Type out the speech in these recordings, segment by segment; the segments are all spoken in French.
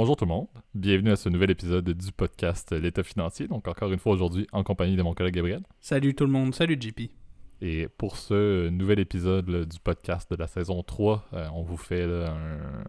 Bonjour tout le monde, bienvenue à ce nouvel épisode du podcast L'État financier. Donc encore une fois aujourd'hui en compagnie de mon collègue Gabriel. Salut tout le monde, salut JP. Et pour ce nouvel épisode du podcast de la saison 3, euh, on vous fait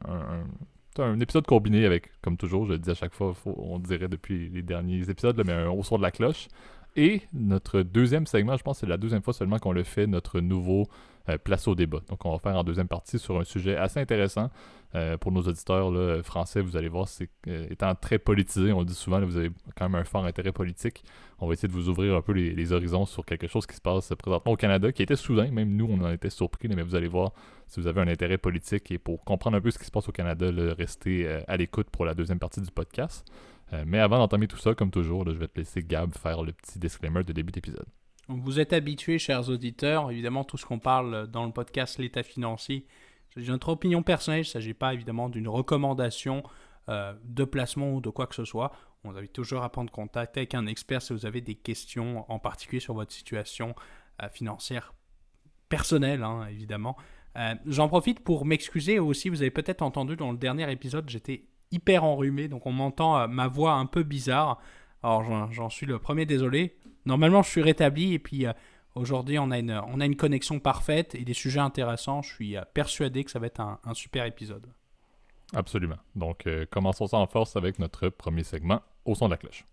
un, épisode combiné avec, comme toujours, je le dis à chaque fois, on dirait depuis les derniers épisodes, mais un haut son de la cloche. Et notre deuxième segment, je pense que c'est la deuxième fois seulement qu'on le fait, notre nouveau euh, place au débat. Donc, on va faire en deuxième partie sur un sujet assez intéressant. Euh, pour nos auditeurs français, vous allez voir, c'est euh, étant très politisé, on le dit souvent, vous avez quand même un fort intérêt politique. On va essayer de vous ouvrir un peu les, horizons sur quelque chose qui se passe présentement au Canada, qui était soudain, même nous, on en était surpris, mais vous allez voir, si vous avez un intérêt politique et pour comprendre un peu ce qui se passe au Canada, restez à l'écoute pour la deuxième partie du podcast. mais avant d'entamer tout ça, comme toujours, je vais te laisser Gab faire le petit disclaimer de début d'épisode. Vous êtes habitués, chers auditeurs, évidemment, tout ce qu'on parle dans le podcast L'état financier, c'est notre opinion personnelle, il ne s'agit pas évidemment d'une recommandation euh, de placement ou de quoi que ce soit. On vous invite toujours à prendre contact avec un expert si vous avez des questions, en particulier sur votre situation euh, financière personnelle, hein, évidemment. Euh, j'en profite pour m'excuser aussi, vous avez peut-être entendu dans le dernier épisode, j'étais hyper enrhumé, donc on m'entend ma voix un peu bizarre. Alors j'en suis le premier désolé. Normalement, je suis rétabli et puis aujourd'hui, on, a une, on a une connexion parfaite et des sujets intéressants. Je suis euh, persuadé que ça va être un, super épisode. Absolument. Donc, euh, commençons ça en force avec notre premier segment, au son de la cloche.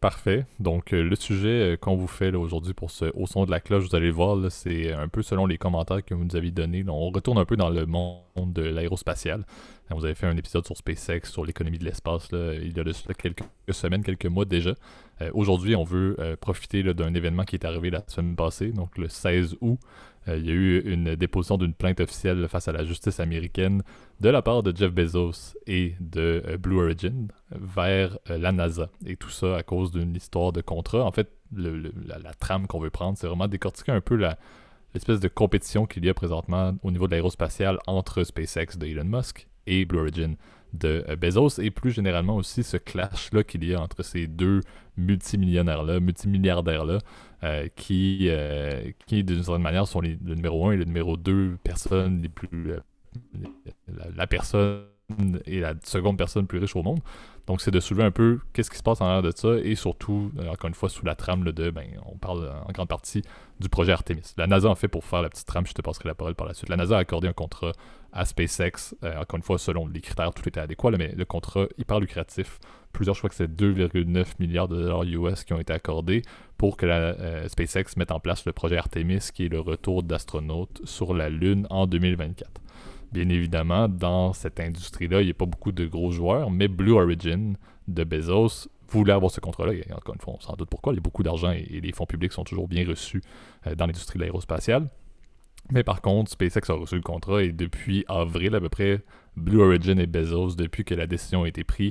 Parfait. Donc, euh, le sujet euh, qu'on vous fait aujourd'hui pour ce Au son de la cloche, vous allez le voir, c'est un peu selon les commentaires que vous nous avez donnés. on retourne un peu dans le monde de l'aérospatial. Vous avez fait un épisode sur SpaceX, sur l'économie de l'espace, il y a quelques semaines, quelques mois déjà. Euh, aujourd'hui, on veut profiter d'un événement qui est arrivé la semaine passée, donc le 16 août. Il y a eu une déposition d'une plainte officielle face à la justice américaine de la part de Jeff Bezos et de Blue Origin vers la NASA. Et tout ça à cause d'une histoire de contrat. En fait, la, trame qu'on veut prendre, c'est vraiment décortiquer un peu l'espèce de compétition qu'il y a présentement au niveau de l'aérospatiale entre SpaceX de Elon Musk et Blue Origin de euh, Bezos et plus généralement aussi ce clash-là qu'il y a entre ces deux multimillionnaires-là, multimilliardaires-là, euh, qui, euh, qui d'une certaine manière sont les, le numéro un et le numéro deux personnes les plus... la, personne et la seconde personne plus riche au monde. Donc, c'est de soulever un peu qu'est-ce qui se passe en arrière de ça et surtout, euh, encore une fois, sous la trame de, ben, on parle en grande partie du projet Artemis. La NASA, en fait, pour faire la petite trame, je te passerai la parole par la suite. La NASA a accordé un contrat à SpaceX, euh, encore une fois, selon les critères, tout était adéquat, mais le contrat hyper lucratif. Plusieurs, je crois que c'est 2,9 milliards de dollars US qui ont été accordés pour que euh, SpaceX mette en place le projet Artemis, qui est le retour d'astronautes sur la Lune en 2024. Bien évidemment, dans cette industrie-là, il n'y a pas beaucoup de gros joueurs, mais Blue Origin de Bezos voulait avoir ce contrat-là. Encore une fois, on s'en doute pourquoi. Il y a beaucoup d'argent et, les fonds publics sont toujours bien reçus euh, dans l'industrie de l'aérospatiale. Mais par contre, SpaceX a reçu le contrat et depuis avril à peu près, Blue Origin et Bezos, depuis que la décision a été prise,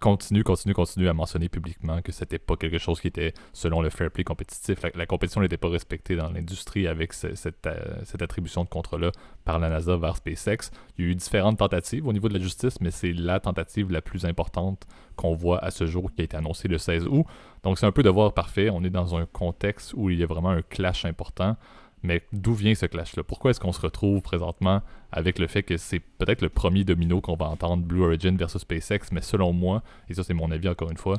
continue, continue, continue à mentionner publiquement que c'était pas quelque chose qui était selon le fair play compétitif. La, compétition n'était pas respectée dans l'industrie avec euh, cette, attribution de contrat-là par la NASA vers SpaceX. Il y a eu différentes tentatives au niveau de la justice, mais c'est la tentative la plus importante qu'on voit à ce jour qui a été annoncée le 16 août. Donc c'est un peu devoir parfait. On est dans un contexte où il y a vraiment un clash important. Mais d'où vient ce clash-là? Pourquoi est-ce qu'on se retrouve présentement avec le fait que c'est peut-être le premier domino qu'on va entendre Blue Origin versus SpaceX, mais selon moi, et ça c'est mon avis encore une fois,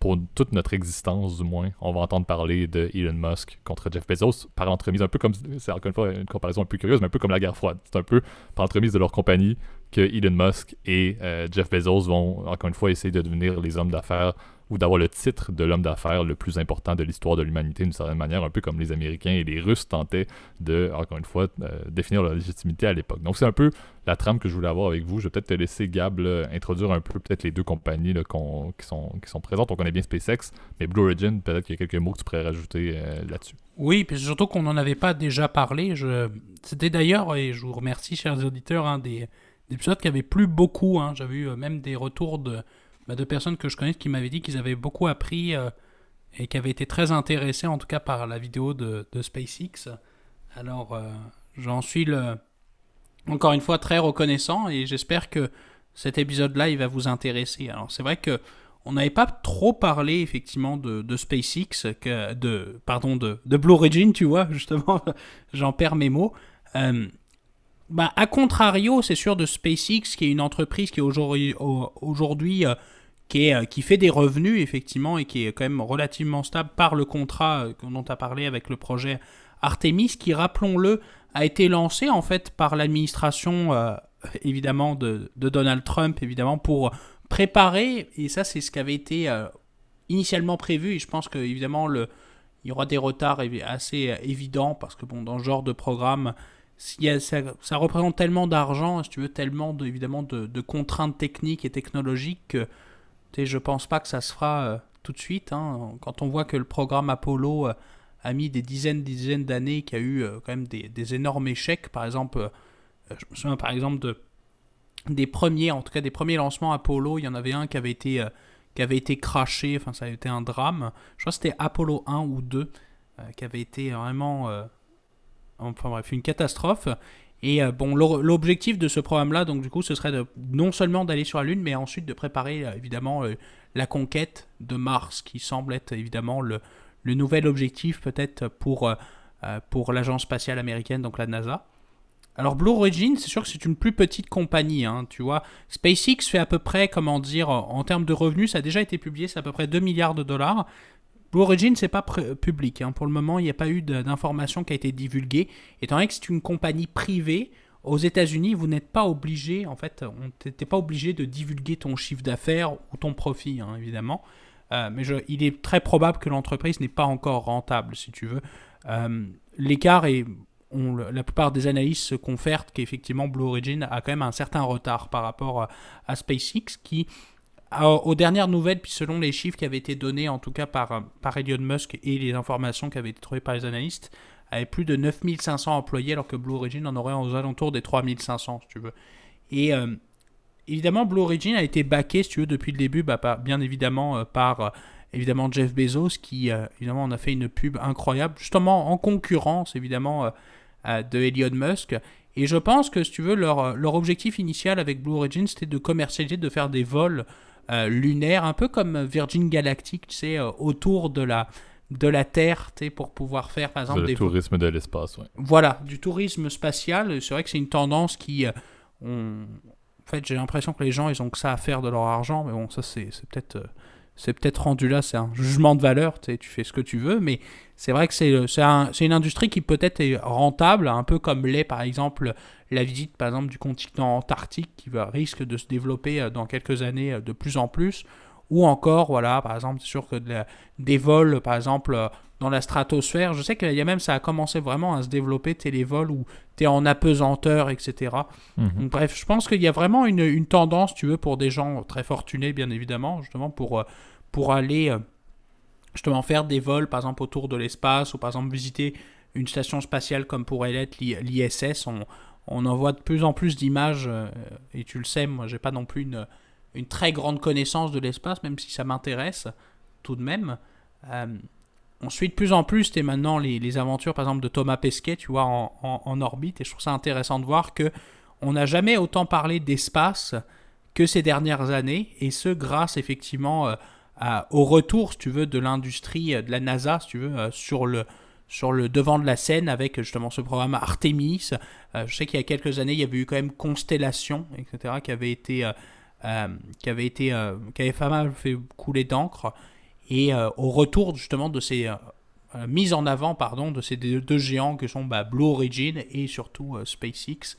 pour toute notre existence du moins, on va entendre parler de Elon Musk contre Jeff Bezos par l'entremise, un peu comme, c'est encore une fois une comparaison un peu curieuse, mais un peu comme la guerre froide. C'est un peu par l'entremise de leur compagnie que Elon Musk et euh, Jeff Bezos vont encore une fois essayer de devenir les hommes d'affaires ou d'avoir le titre de l'homme d'affaires le plus important de l'histoire de l'humanité d'une certaine manière, un peu comme les Américains et les Russes tentaient de, encore une fois, euh, définir leur légitimité à l'époque. Donc c'est un peu la trame que je voulais avoir avec vous. Je vais peut-être te laisser, Gab, introduire un peu peut-être les deux compagnies qui, sont, présentes. On connaît bien SpaceX, mais Blue Origin, peut-être qu'il y a quelques mots que tu pourrais rajouter euh, là-dessus. Oui, puis surtout qu'on n'en avait pas déjà parlé. C'était d'ailleurs, et je vous remercie, chers auditeurs, hein, des, épisodes qui avaient plu beaucoup. Hein. J'avais eu euh, même des retours de bah, de personnes que je connais qui m'avaient dit qu'ils avaient beaucoup appris euh, et qui avaient été très intéressés en tout cas par la vidéo de, SpaceX. Alors euh, j'en suis le, encore une fois très reconnaissant et j'espère que cet épisode-là il va vous intéresser. Alors c'est vrai que on n'avait pas trop parlé effectivement de, SpaceX, que, de, pardon, de, Blue Origin, tu vois, justement, j'en perds mes mots. Euh, bah, à contrario, c'est sûr de SpaceX, qui est une entreprise qui aujourd'hui, aujourd'hui qui, est, qui fait des revenus, effectivement, et qui est quand même relativement stable par le contrat dont tu as parlé avec le projet Artemis, qui, rappelons-le, a été lancé en fait par l'administration évidemment de, Donald Trump, évidemment, pour préparer, et ça c'est ce qui avait été euh, initialement prévu, et je pense que évidemment le, il y aura des retards assez évidents, parce que bon, dans ce genre de programme, ça, ça, représente tellement d'argent, si tu veux, tellement de, évidemment de, contraintes techniques et technologiques que je pense pas que ça se fera euh, tout de suite. Hein. Quand on voit que le programme Apollo euh, a mis des dizaines, dizaines d'années, qu'il y a eu quand même des, énormes échecs, par exemple euh, je me souviens par exemple de, des premiers, en tout cas des premiers lancements Apollo, il y en avait un qui avait été, euh, qui avait été craché, enfin ça a été un drame. Je crois que c'était Apollo 1 ou 2 euh, qui avait été vraiment, enfin bref, une catastrophe. Et bon, l'objectif de ce programme-là, donc du coup, ce serait non seulement d'aller sur la Lune, mais ensuite de préparer évidemment la conquête de Mars, qui semble être évidemment le, le nouvel objectif peut-être pour, pour l'agence spatiale américaine, donc la NASA. Alors Blue Origin, c'est sûr que c'est une plus petite compagnie, hein, tu vois. SpaceX fait à peu près, comment dire, en termes de revenus, ça a déjà été publié, c'est à peu près 2 milliards de dollars. Blue Origin, c'est pas public. Hein. Pour le moment, il n'y a pas eu d'information qui a été divulguée. Étant donné que c'est une compagnie privée, aux États-Unis, vous n'êtes pas obligé, en fait, on n'était pas obligé de divulguer ton chiffre d'affaires ou ton profit, hein, évidemment. Euh, mais il est très probable que l'entreprise n'est pas encore rentable, si tu veux. Euh, l'écart est la plupart des analystes se confèrent qu'effectivement Blue Origin a quand même un certain retard par rapport à, SpaceX qui, aux dernières nouvelles, puis selon les chiffres qui avaient été donnés en tout cas par, par Elon Musk et les informations qui avaient été trouvées par les analystes, avait plus de 9500 employés alors que Blue Origin en aurait aux alentours des 3500 si tu veux. Et euh, évidemment Blue Origin a été backé si tu veux depuis le début, bah, bien évidemment euh, par... Euh, évidemment Jeff Bezos qui évidemment en a fait une pub incroyable justement en concurrence évidemment de Elon Musk. Et je pense que, si tu veux, leur, leur objectif initial avec Blue Origin, c'était de commercialiser, de faire des vols euh, lunaires, un peu comme Virgin Galactic, tu sais, euh, autour de la, de la Terre, tu sais, pour pouvoir faire, par exemple, des... tourisme de l'espace, oui. Voilà, du tourisme spatial. C'est vrai que c'est une tendance qui... On... En fait, j'ai l'impression que les gens, ils ont que ça à faire de leur argent, mais bon, ça, c'est peut-être c'est peut-être rendu là, c'est un jugement de valeur, tu fais ce que tu veux, mais c'est vrai que c'est une industrie qui peut-être est rentable, un peu comme l'est par exemple la visite par exemple du continent antarctique qui va, risque de se développer euh, dans quelques années euh, de plus en plus, ou encore, voilà, par exemple, c'est sûr que des vols, par exemple, euh, dans la stratosphère, je sais qu'il y a même, ça a commencé vraiment à se développer, vols où tu es en apesanteur, etc. Mhm. bref, je pense qu'il y a vraiment une, une, tendance, tu veux, pour des gens très fortunés, bien évidemment, justement, pour, pour aller justement faire des vols, par exemple, autour de l'espace, ou par exemple visiter une station spatiale comme pourrait l'être l'ISS. On, on en voit de plus en plus d'images, euh, et tu le sais, moi, j'ai pas non plus une, une très grande connaissance de l'espace, même si ça m'intéresse tout de même. Euh, on suit de plus en plus et maintenant les, les, aventures, par exemple, de Thomas Pesquet, tu vois, en, en, orbite, et je trouve ça intéressant de voir que on n'a jamais autant parlé d'espace que ces dernières années, et ce grâce effectivement euh, au retour, si tu veux, de l'industrie euh, de la NASA, si tu veux, euh, sur le, sur le devant de la scène avec justement ce programme Artemis. Je sais qu'il y a quelques années, il y avait eu quand même Constellation, etc., qui avait été, qui avait été, qui avait pas mal fait couler d'encre. Et au retour justement de ces mises en avant, pardon, de ces deux, géants que sont bah, Blue Origin et surtout SpaceX,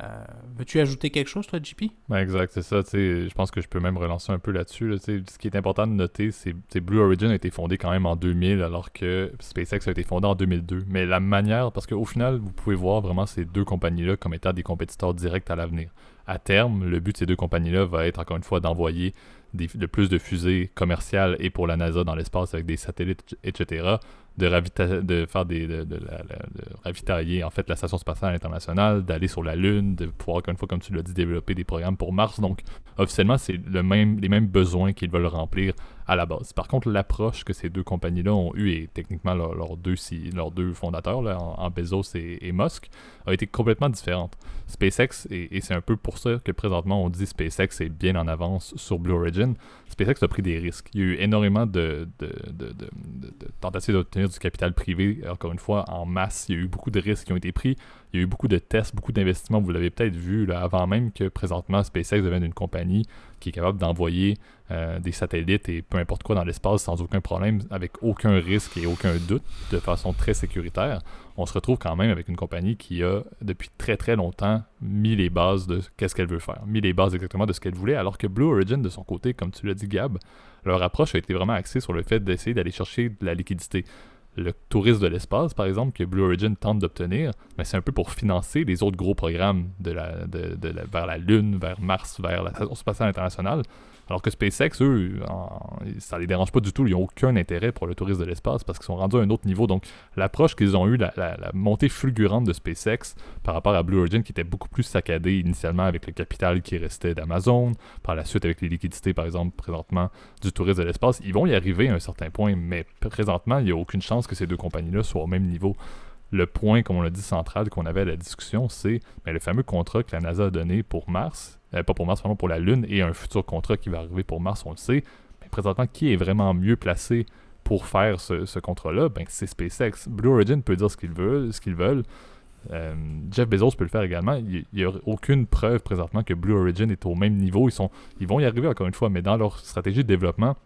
euh, veux-tu ajouter quelque chose, toi, JP? Ben exact, c'est ça. Je pense que je peux même relancer un peu là-dessus. ce qui est important de noter, c'est que Blue Origin a été fondé quand même en 2000, alors que SpaceX a été fondé en 2002. Mais la manière, parce qu'au final, vous pouvez voir vraiment ces deux compagnies-là comme étant des compétiteurs directs à l'avenir. À terme, le but de ces deux compagnies-là va être, encore une fois, d'envoyer de plus de fusées commerciales et pour la NASA dans l'espace avec des satellites, etc de, des ravitailler en fait la station spatiale internationale, d'aller sur la Lune, de pouvoir encore une fois comme tu l'as dit développer des programmes pour Mars. Donc officiellement c'est le les mêmes besoins qu'ils veulent remplir à la base. Par contre l'approche que ces deux compagnies là ont eu et techniquement leurs deux leurs deux fondateurs là, en, Bezos et, Musk a été complètement différente. SpaceX, et, c'est un peu pour ça que présentement on dit SpaceX est bien en avance sur Blue Origin. SpaceX a pris des risques. Il y a eu énormément de, tentatives d'obtenir du capital privé, encore une fois, en masse. Il y a eu beaucoup de risques qui ont été pris. Il y a eu beaucoup de tests, beaucoup d'investissements. Vous l'avez peut-être vu là, avant même que présentement SpaceX devienne une compagnie qui est capable d'envoyer euh, des satellites et peu importe quoi dans l'espace sans aucun problème, avec aucun risque et aucun doute, de façon très sécuritaire. On se retrouve quand même avec une compagnie qui a depuis très très longtemps mis les bases de qu'est-ce qu'elle veut faire, mis les bases exactement de ce qu'elle voulait, alors que Blue Origin de son côté, comme tu l'as dit Gab, leur approche a été vraiment axée sur le fait d'essayer d'aller chercher de la liquidité le tourisme de l'espace, par exemple, que Blue Origin tente d'obtenir, mais c'est un peu pour financer les autres gros programmes de la, de, vers la Lune, vers Mars, vers la Station spatiale internationale. Alors que SpaceX, eux, ça les dérange pas du tout. Ils n'ont aucun intérêt pour le tourisme de l'espace parce qu'ils sont rendus à un autre niveau. Donc, l'approche qu'ils ont eue, la, montée fulgurante de SpaceX par rapport à Blue Origin, qui était beaucoup plus saccadée initialement avec le capital qui restait d'Amazon, par la suite avec les liquidités, par exemple, présentement, du tourisme de l'espace, ils vont y arriver à un certain point, mais présentement, il n'y a aucune chance que ces deux compagnies-là soient au même niveau le point, comme on l'a dit, central qu'on avait à la discussion, c'est ben, le fameux contrat que la NASA a donné pour Mars, euh, pas pour Mars, pardon, pour la Lune, et un futur contrat qui va arriver pour Mars, on le sait. Mais présentement, qui est vraiment mieux placé pour faire ce, contrat-là? Ben, c'est SpaceX. Blue Origin peut dire ce qu'ils veulent, ce qu'ils veulent. Euh, Jeff Bezos peut le faire également. Il n'y a aucune preuve présentement que Blue Origin est au même niveau. Ils, sont, ils vont y arriver encore une fois, mais dans leur stratégie de développement,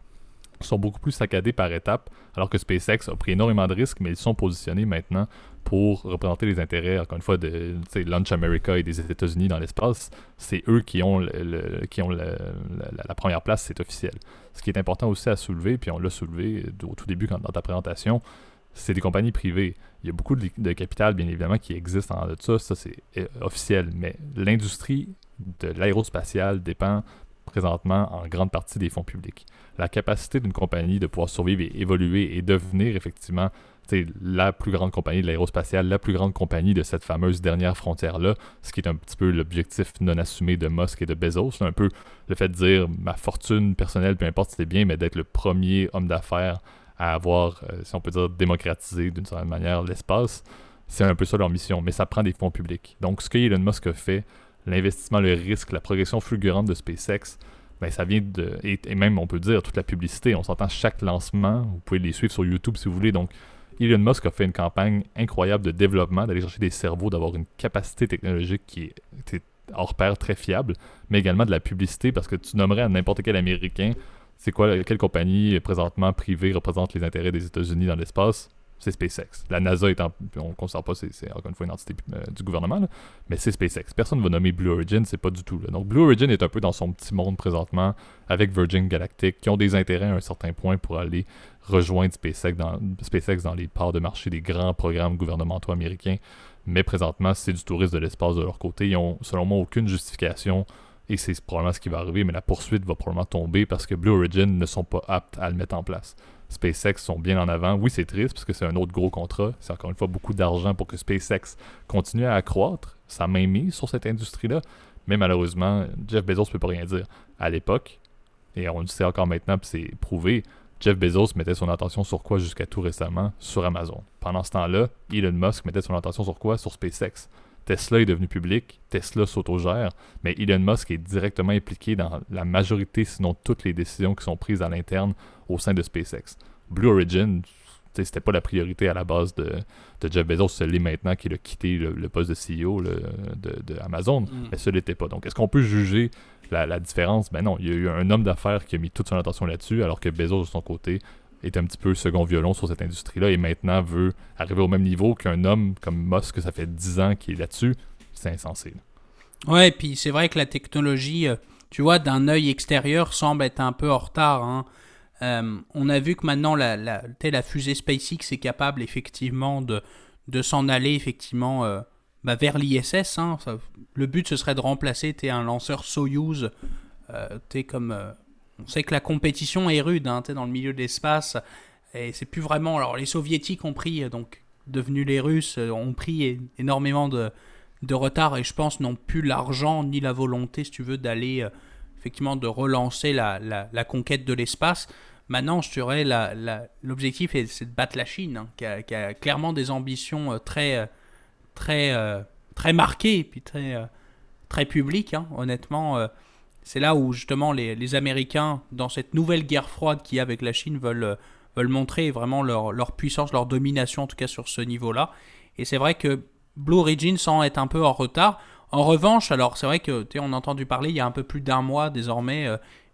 sont beaucoup plus saccadés par étapes, alors que SpaceX a pris énormément de risques, mais ils sont positionnés maintenant pour représenter les intérêts, encore une fois, de Launch America et des États-Unis dans l'espace. C'est eux qui ont, le, qui ont la, première place, c'est officiel. Ce qui est important aussi à soulever, puis on l'a soulevé au tout début dans ta présentation, c'est des compagnies privées. Il y a beaucoup de, capital, bien évidemment, qui existe en de ça, ça c'est euh, officiel, mais l'industrie de l'aérospatiale dépend présentement en grande partie des fonds publics. La capacité d'une compagnie de pouvoir survivre et évoluer et devenir effectivement la plus grande compagnie de l'aérospatiale, la plus grande compagnie de cette fameuse dernière frontière-là, ce qui est un petit peu l'objectif non assumé de Musk et de Bezos. C'est un peu le fait de dire ma fortune personnelle, peu importe si c'est bien, mais d'être le premier homme d'affaires à avoir, euh, si on peut dire, démocratisé d'une certaine manière l'espace. C'est un peu ça leur mission, mais ça prend des fonds publics. Donc, ce que Elon Musk a fait, l'investissement, le risque, la progression fulgurante de SpaceX, ben, ça vient de. Et, même, on peut dire, toute la publicité. On s'entend chaque lancement. Vous pouvez les suivre sur YouTube si vous voulez. Donc, Elon Musk a fait une campagne incroyable de développement, d'aller chercher des cerveaux, d'avoir une capacité technologique qui est, hors pair, très fiable, mais également de la publicité, parce que tu nommerais à n'importe quel Américain, c'est quoi, quelle compagnie présentement privée représente les intérêts des États-Unis dans l'espace? C'est SpaceX. La NASA étant, on ne considère pas, c'est encore une fois une entité euh, du gouvernement, mais c'est SpaceX. Personne ne va nommer Blue Origin, c'est pas du tout. Donc Blue Origin est un peu dans son petit monde présentement avec Virgin Galactic, qui ont des intérêts à un certain point pour aller rejoindre SpaceX dans, SpaceX dans les parts de marché des grands programmes gouvernementaux américains. Mais présentement, c'est du tourisme de l'espace de leur côté. Ils ont, selon moi, aucune justification et c'est probablement ce qui va arriver, mais la poursuite va probablement tomber parce que Blue Origin ne sont pas aptes à le mettre en place. SpaceX sont bien en avant. Oui, c'est triste parce que c'est un autre gros contrat. C'est encore une fois beaucoup d'argent pour que SpaceX continue à accroître sa main mise sur cette industrie-là. Mais malheureusement, Jeff Bezos ne peut pas rien dire. À l'époque, et on le sait encore maintenant, puis c'est prouvé, Jeff Bezos mettait son attention sur quoi jusqu'à tout récemment? Sur Amazon. Pendant ce temps-là, Elon Musk mettait son attention sur quoi? Sur SpaceX. Tesla est devenu public, Tesla s'autogère, mais Elon Musk est directement impliqué dans la majorité, sinon toutes les décisions qui sont prises à l'interne au sein de SpaceX. Blue Origin, c'était pas la priorité à la base de, Jeff Bezos, ce l'est maintenant qu'il a quitté le, poste de CEO de, Amazon, mm. mais ce l'était pas. Donc, est-ce qu'on peut juger la, différence? Ben non, il y a eu un homme d'affaires qui a mis toute son attention là-dessus, alors que Bezos, de son côté, est un petit peu second violon sur cette industrie-là et maintenant veut arriver au même niveau qu'un homme comme Musk, ça fait 10 ans qu'il est là-dessus, c'est insensé. Ouais, puis c'est vrai que la technologie, euh, tu vois, d'un œil extérieur, semble être un peu en retard. Hein. Euh, on a vu que maintenant, la, la, la fusée SpaceX est capable effectivement de, de s'en aller effectivement euh, bah, vers l'ISS. Hein. Le but, ce serait de remplacer un lanceur Soyuz comme on sait que la compétition est rude hein, dans le milieu de l'espace. Et c'est plus vraiment. Alors, les soviétiques ont pris, euh, donc, devenus les Russes, euh, ont pris énormément de, retard et je pense n'ont plus l'argent ni la volonté, si tu veux, d'aller euh, effectivement de relancer la, conquête de l'espace. Maintenant, je dirais, l'objectif, c'est de battre la Chine, hein, qui, a, clairement des ambitions très, très, très marqué et puis très, très public, hein. honnêtement. C'est là où justement les, les, Américains, dans cette nouvelle guerre froide qu'il y a avec la Chine, veulent, veulent montrer vraiment leur, leur puissance, leur domination, en tout cas sur ce niveau-là. Et c'est vrai que Blue Origin semble être un peu en retard. En revanche, alors c'est vrai que on a entendu parler il y a un peu plus d'un mois désormais,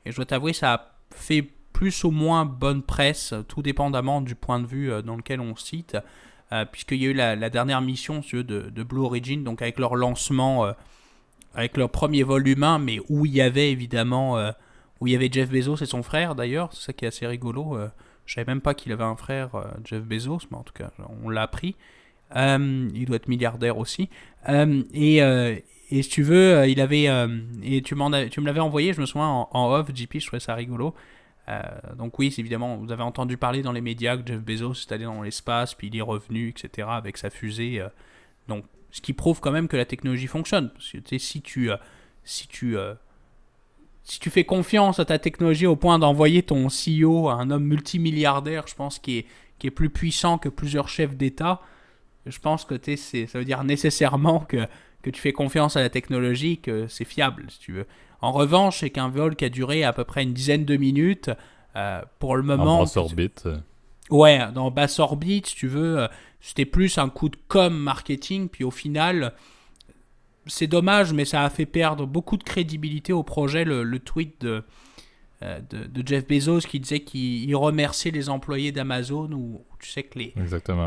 et je dois t'avouer, ça a fait plus ou moins bonne presse, tout dépendamment du point de vue euh, dans lequel on cite, euh, puisqu'il y a eu la, dernière mission de, Blue Origin, donc avec leur lancement, euh, avec leur premier volume 1, mais où il y avait évidemment, où il y avait Jeff Bezos et son frère d'ailleurs, c'est ça qui est assez rigolo. je savais même pas qu'il avait un frère, Jeff Bezos, mais en tout cas, on l'a appris. il doit être milliardaire aussi. et, si tu veux, il avait. et tu, me l'avais envoyé, je me souviens en, en, off, JP, je trouvais ça rigolo. Euh, donc oui, évidemment, vous avez entendu parler dans les médias que Jeff Bezos est allé dans l'espace, puis il est revenu, etc., avec sa fusée. Euh. donc, ce qui prouve quand même que la technologie fonctionne. Parce que si tu, euh, si tu, si tu fais confiance à ta technologie au point d'envoyer ton CEO à un homme multimilliardaire, je pense, qui est, qui est plus puissant que plusieurs chefs d'État, je pense que ça veut dire nécessairement que, que tu fais confiance à la technologie, que c'est fiable, si tu veux. En revanche, c'est qu'un vol qui a duré à peu près une dizaine de minutes, euh, pour le moment. En basse orbite. Ouais, dans basse orbite, si tu veux, euh, c'était plus un coup de com marketing, puis au final, c'est dommage, mais ça a fait perdre beaucoup de crédibilité au projet, le tweet de, euh, de, Jeff Bezos qui disait qu'il remerciait les employés d'Amazon où, tu sais que les,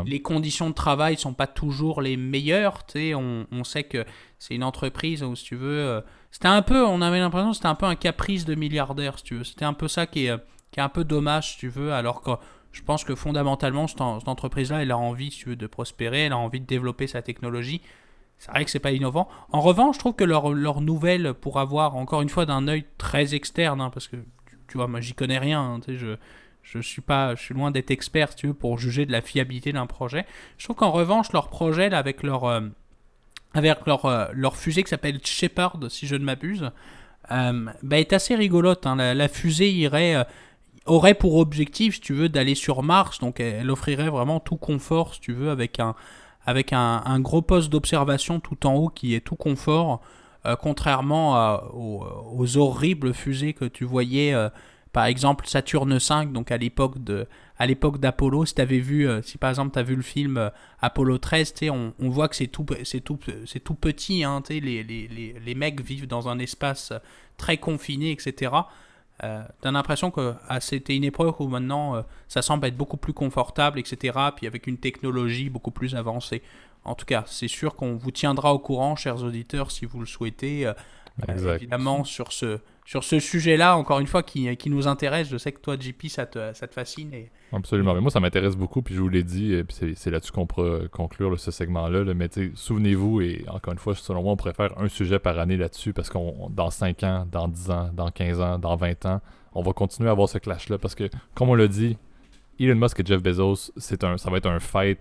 les conditions de travail ne sont pas toujours les meilleures. Tu on, on sait que c'est une entreprise où, si tu veux, euh, c'était un peu, on avait l'impression que c'était un peu un caprice de milliardaire, si tu veux. C'était un peu ça qui est, qui est un peu dommage, si tu veux, alors que je pense que fondamentalement, cette, entreprise-là, elle a envie, si de prospérer, elle a envie de développer sa technologie. C'est vrai que c'est pas innovant. En revanche, je trouve que leur, nouvelle, pour avoir encore une fois d'un œil très externe, hein, parce que tu vois, moi j'y connais rien, hein, je, je suis pas, je suis loin d'être expert, tu veux, pour juger de la fiabilité d'un projet. Je trouve qu'en revanche, leur projet, avec leur, euh, avec leur, euh, leur fusée qui s'appelle Shepard, si je ne m'abuse, euh, bah, est assez rigolote. Hein. La, fusée irait, aurait pour objectif, si tu veux, d'aller sur Mars, donc elle, offrirait vraiment tout confort, si tu veux, avec un, avec un, gros poste d'observation tout en haut qui est tout confort. Euh, contrairement aux, horribles fusées que tu voyais, euh, par exemple Saturne 5, donc à l'époque de à l'époque d'Apollo, si tu avais vu, euh, si par exemple tu as vu le film Apollo 13, on, voit que c'est tout petit, hein, les, les, les, les, mecs vivent dans un espace très confiné, etc. Euh, T'as l'impression que ah, c'était une époque où maintenant ça semble être beaucoup plus confortable, etc. Puis avec une technologie beaucoup plus avancée. En tout cas, c'est sûr qu'on vous tiendra au courant, chers auditeurs, si vous le souhaitez. Euh, euh, évidemment, sur ce, sur ce sujet-là, encore une fois, qui, qui, nous intéresse. Je sais que toi, JP, ça te, ça te fascine. Et... Absolument. Mais moi, ça m'intéresse beaucoup, puis je vous l'ai dit, et c'est là-dessus qu'on pourra conclure ce segment-là. mais souvenez-vous, et encore une fois, selon moi, on préfère un sujet par année là-dessus, parce qu'on dans 5 ans, dans 10 ans, dans 15 ans, dans 20 ans, on va continuer à avoir ce clash-là, parce que, comme on l'a dit, Elon Musk et Jeff Bezos, un, ça va être un fight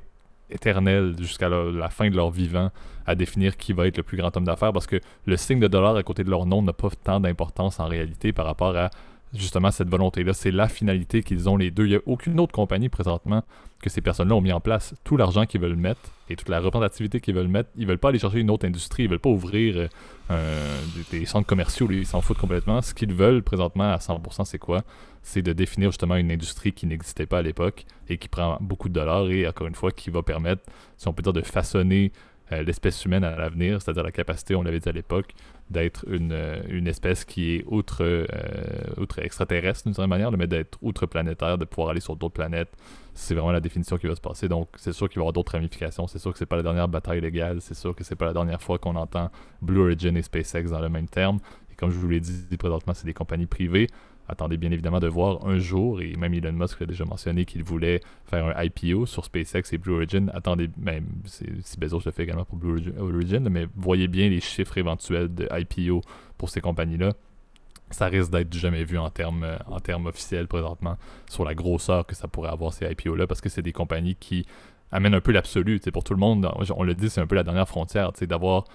éternel jusqu'à la, fin de leur vivant à définir qui va être le plus grand homme d'affaires parce que le signe de dollar à côté de leur nom n'a pas tant d'importance en réalité par rapport à justement cette volonté-là. C'est la finalité qu'ils ont les deux. Il n'y a aucune autre compagnie présentement que ces personnes-là ont mis en place. Tout l'argent qu'ils veulent mettre et toute la représentativité qu'ils veulent mettre, ils veulent pas aller chercher une autre industrie, ils veulent pas ouvrir euh, des, centres commerciaux, ils s'en foutent complètement. Ce qu'ils veulent présentement à 100%, c'est quoi? C'est de définir justement une industrie qui n'existait pas à l'époque et qui prend beaucoup de dollars et encore une fois qui va permettre, si on peut dire, de façonner euh, l'espèce humaine à l'avenir, c'est-à-dire la capacité, on l'avait dit à l'époque, d'être une, euh, une, espèce qui est outre, euh, outre extraterrestre d'une certaine manière, mais d'être outre-planétaire, de pouvoir aller sur d'autres planètes. C'est vraiment la définition qui va se passer. Donc, c'est sûr qu'il va y avoir d'autres ramifications. C'est sûr que c'est pas la dernière bataille légale. C'est sûr que c'est pas la dernière fois qu'on entend Blue Origin et SpaceX dans le même terme. Et comme je vous l'ai dit présentement, c'est des compagnies privées attendez bien évidemment de voir un jour, et même Elon Musk a déjà mentionné qu'il voulait faire un IPO sur SpaceX et Blue Origin. Attendez, même si Bezos le fait également pour Blue Origin, mais voyez bien les chiffres éventuels de IPO pour ces compagnies-là. Ça risque d'être jamais vu en termes en officiels présentement sur la grosseur que ça pourrait avoir ces IPO-là, parce que c'est des compagnies qui amènent un peu l'absolu. Pour tout le monde, on le dit, c'est un peu la dernière frontière, d'avoir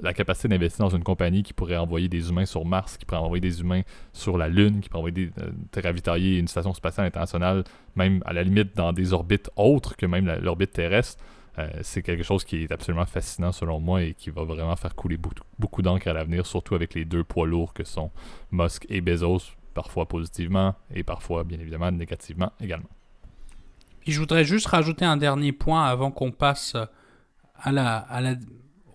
la capacité d'investir dans une compagnie qui pourrait envoyer des humains sur Mars, qui pourrait envoyer des humains sur la Lune, qui pourrait envoyer des, euh, ravitailler une station spatiale internationale, même à la limite dans des orbites autres que même l'orbite terrestre, c'est quelque chose qui est absolument fascinant selon moi et qui va vraiment faire couler beaucoup, beaucoup d'encre à l'avenir, surtout avec les deux poids lourds que sont Musk et Bezos, parfois positivement et parfois bien évidemment négativement également. Et je voudrais juste rajouter un dernier point avant qu'on passe à la, à la,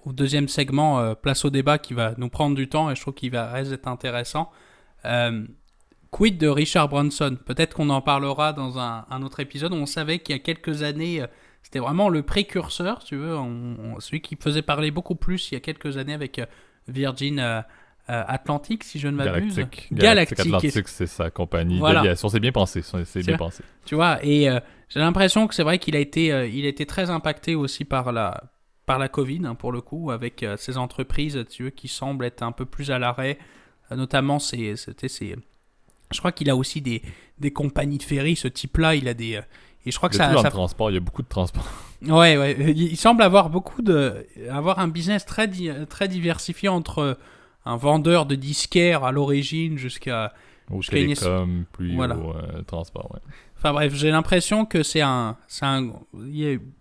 au deuxième segment, euh, place au débat, qui va nous prendre du temps et je trouve qu'il va être intéressant. Euh, quid de Richard Branson? Peut-être qu'on en parlera dans un, autre épisode. On savait qu'il y a quelques années, euh, c'était vraiment le précurseur, tu veux, celui qui faisait parler beaucoup plus il y a quelques années avec Virgin. Atlantique, si je ne m'abuse. Galactique. Galactique. Atlantique, c'est sa compagnie d'aviation. C'est bien pensé. C'est bien pensé. Tu vois, et j'ai l'impression que c'est vrai qu'il a été, il a été très impacté aussi par la, par la Covid, hein, pour le coup, avec euh, ces entreprises tu veux, qui semblent être un peu plus à l'arrêt. Euh, notamment, c'est, je crois qu'il a aussi des, des compagnies de ferry, ce type-là. Il a des. Euh, et je crois que il ça, ça... transport, il y a beaucoup de transport. Ouais, ouais. Il semble avoir beaucoup de. avoir un business très, très diversifié entre un vendeur de disquaires à l'origine jusqu'à. Au télécom, puis au transport, ouais. Enfin bref, j'ai l'impression que c'est un, un,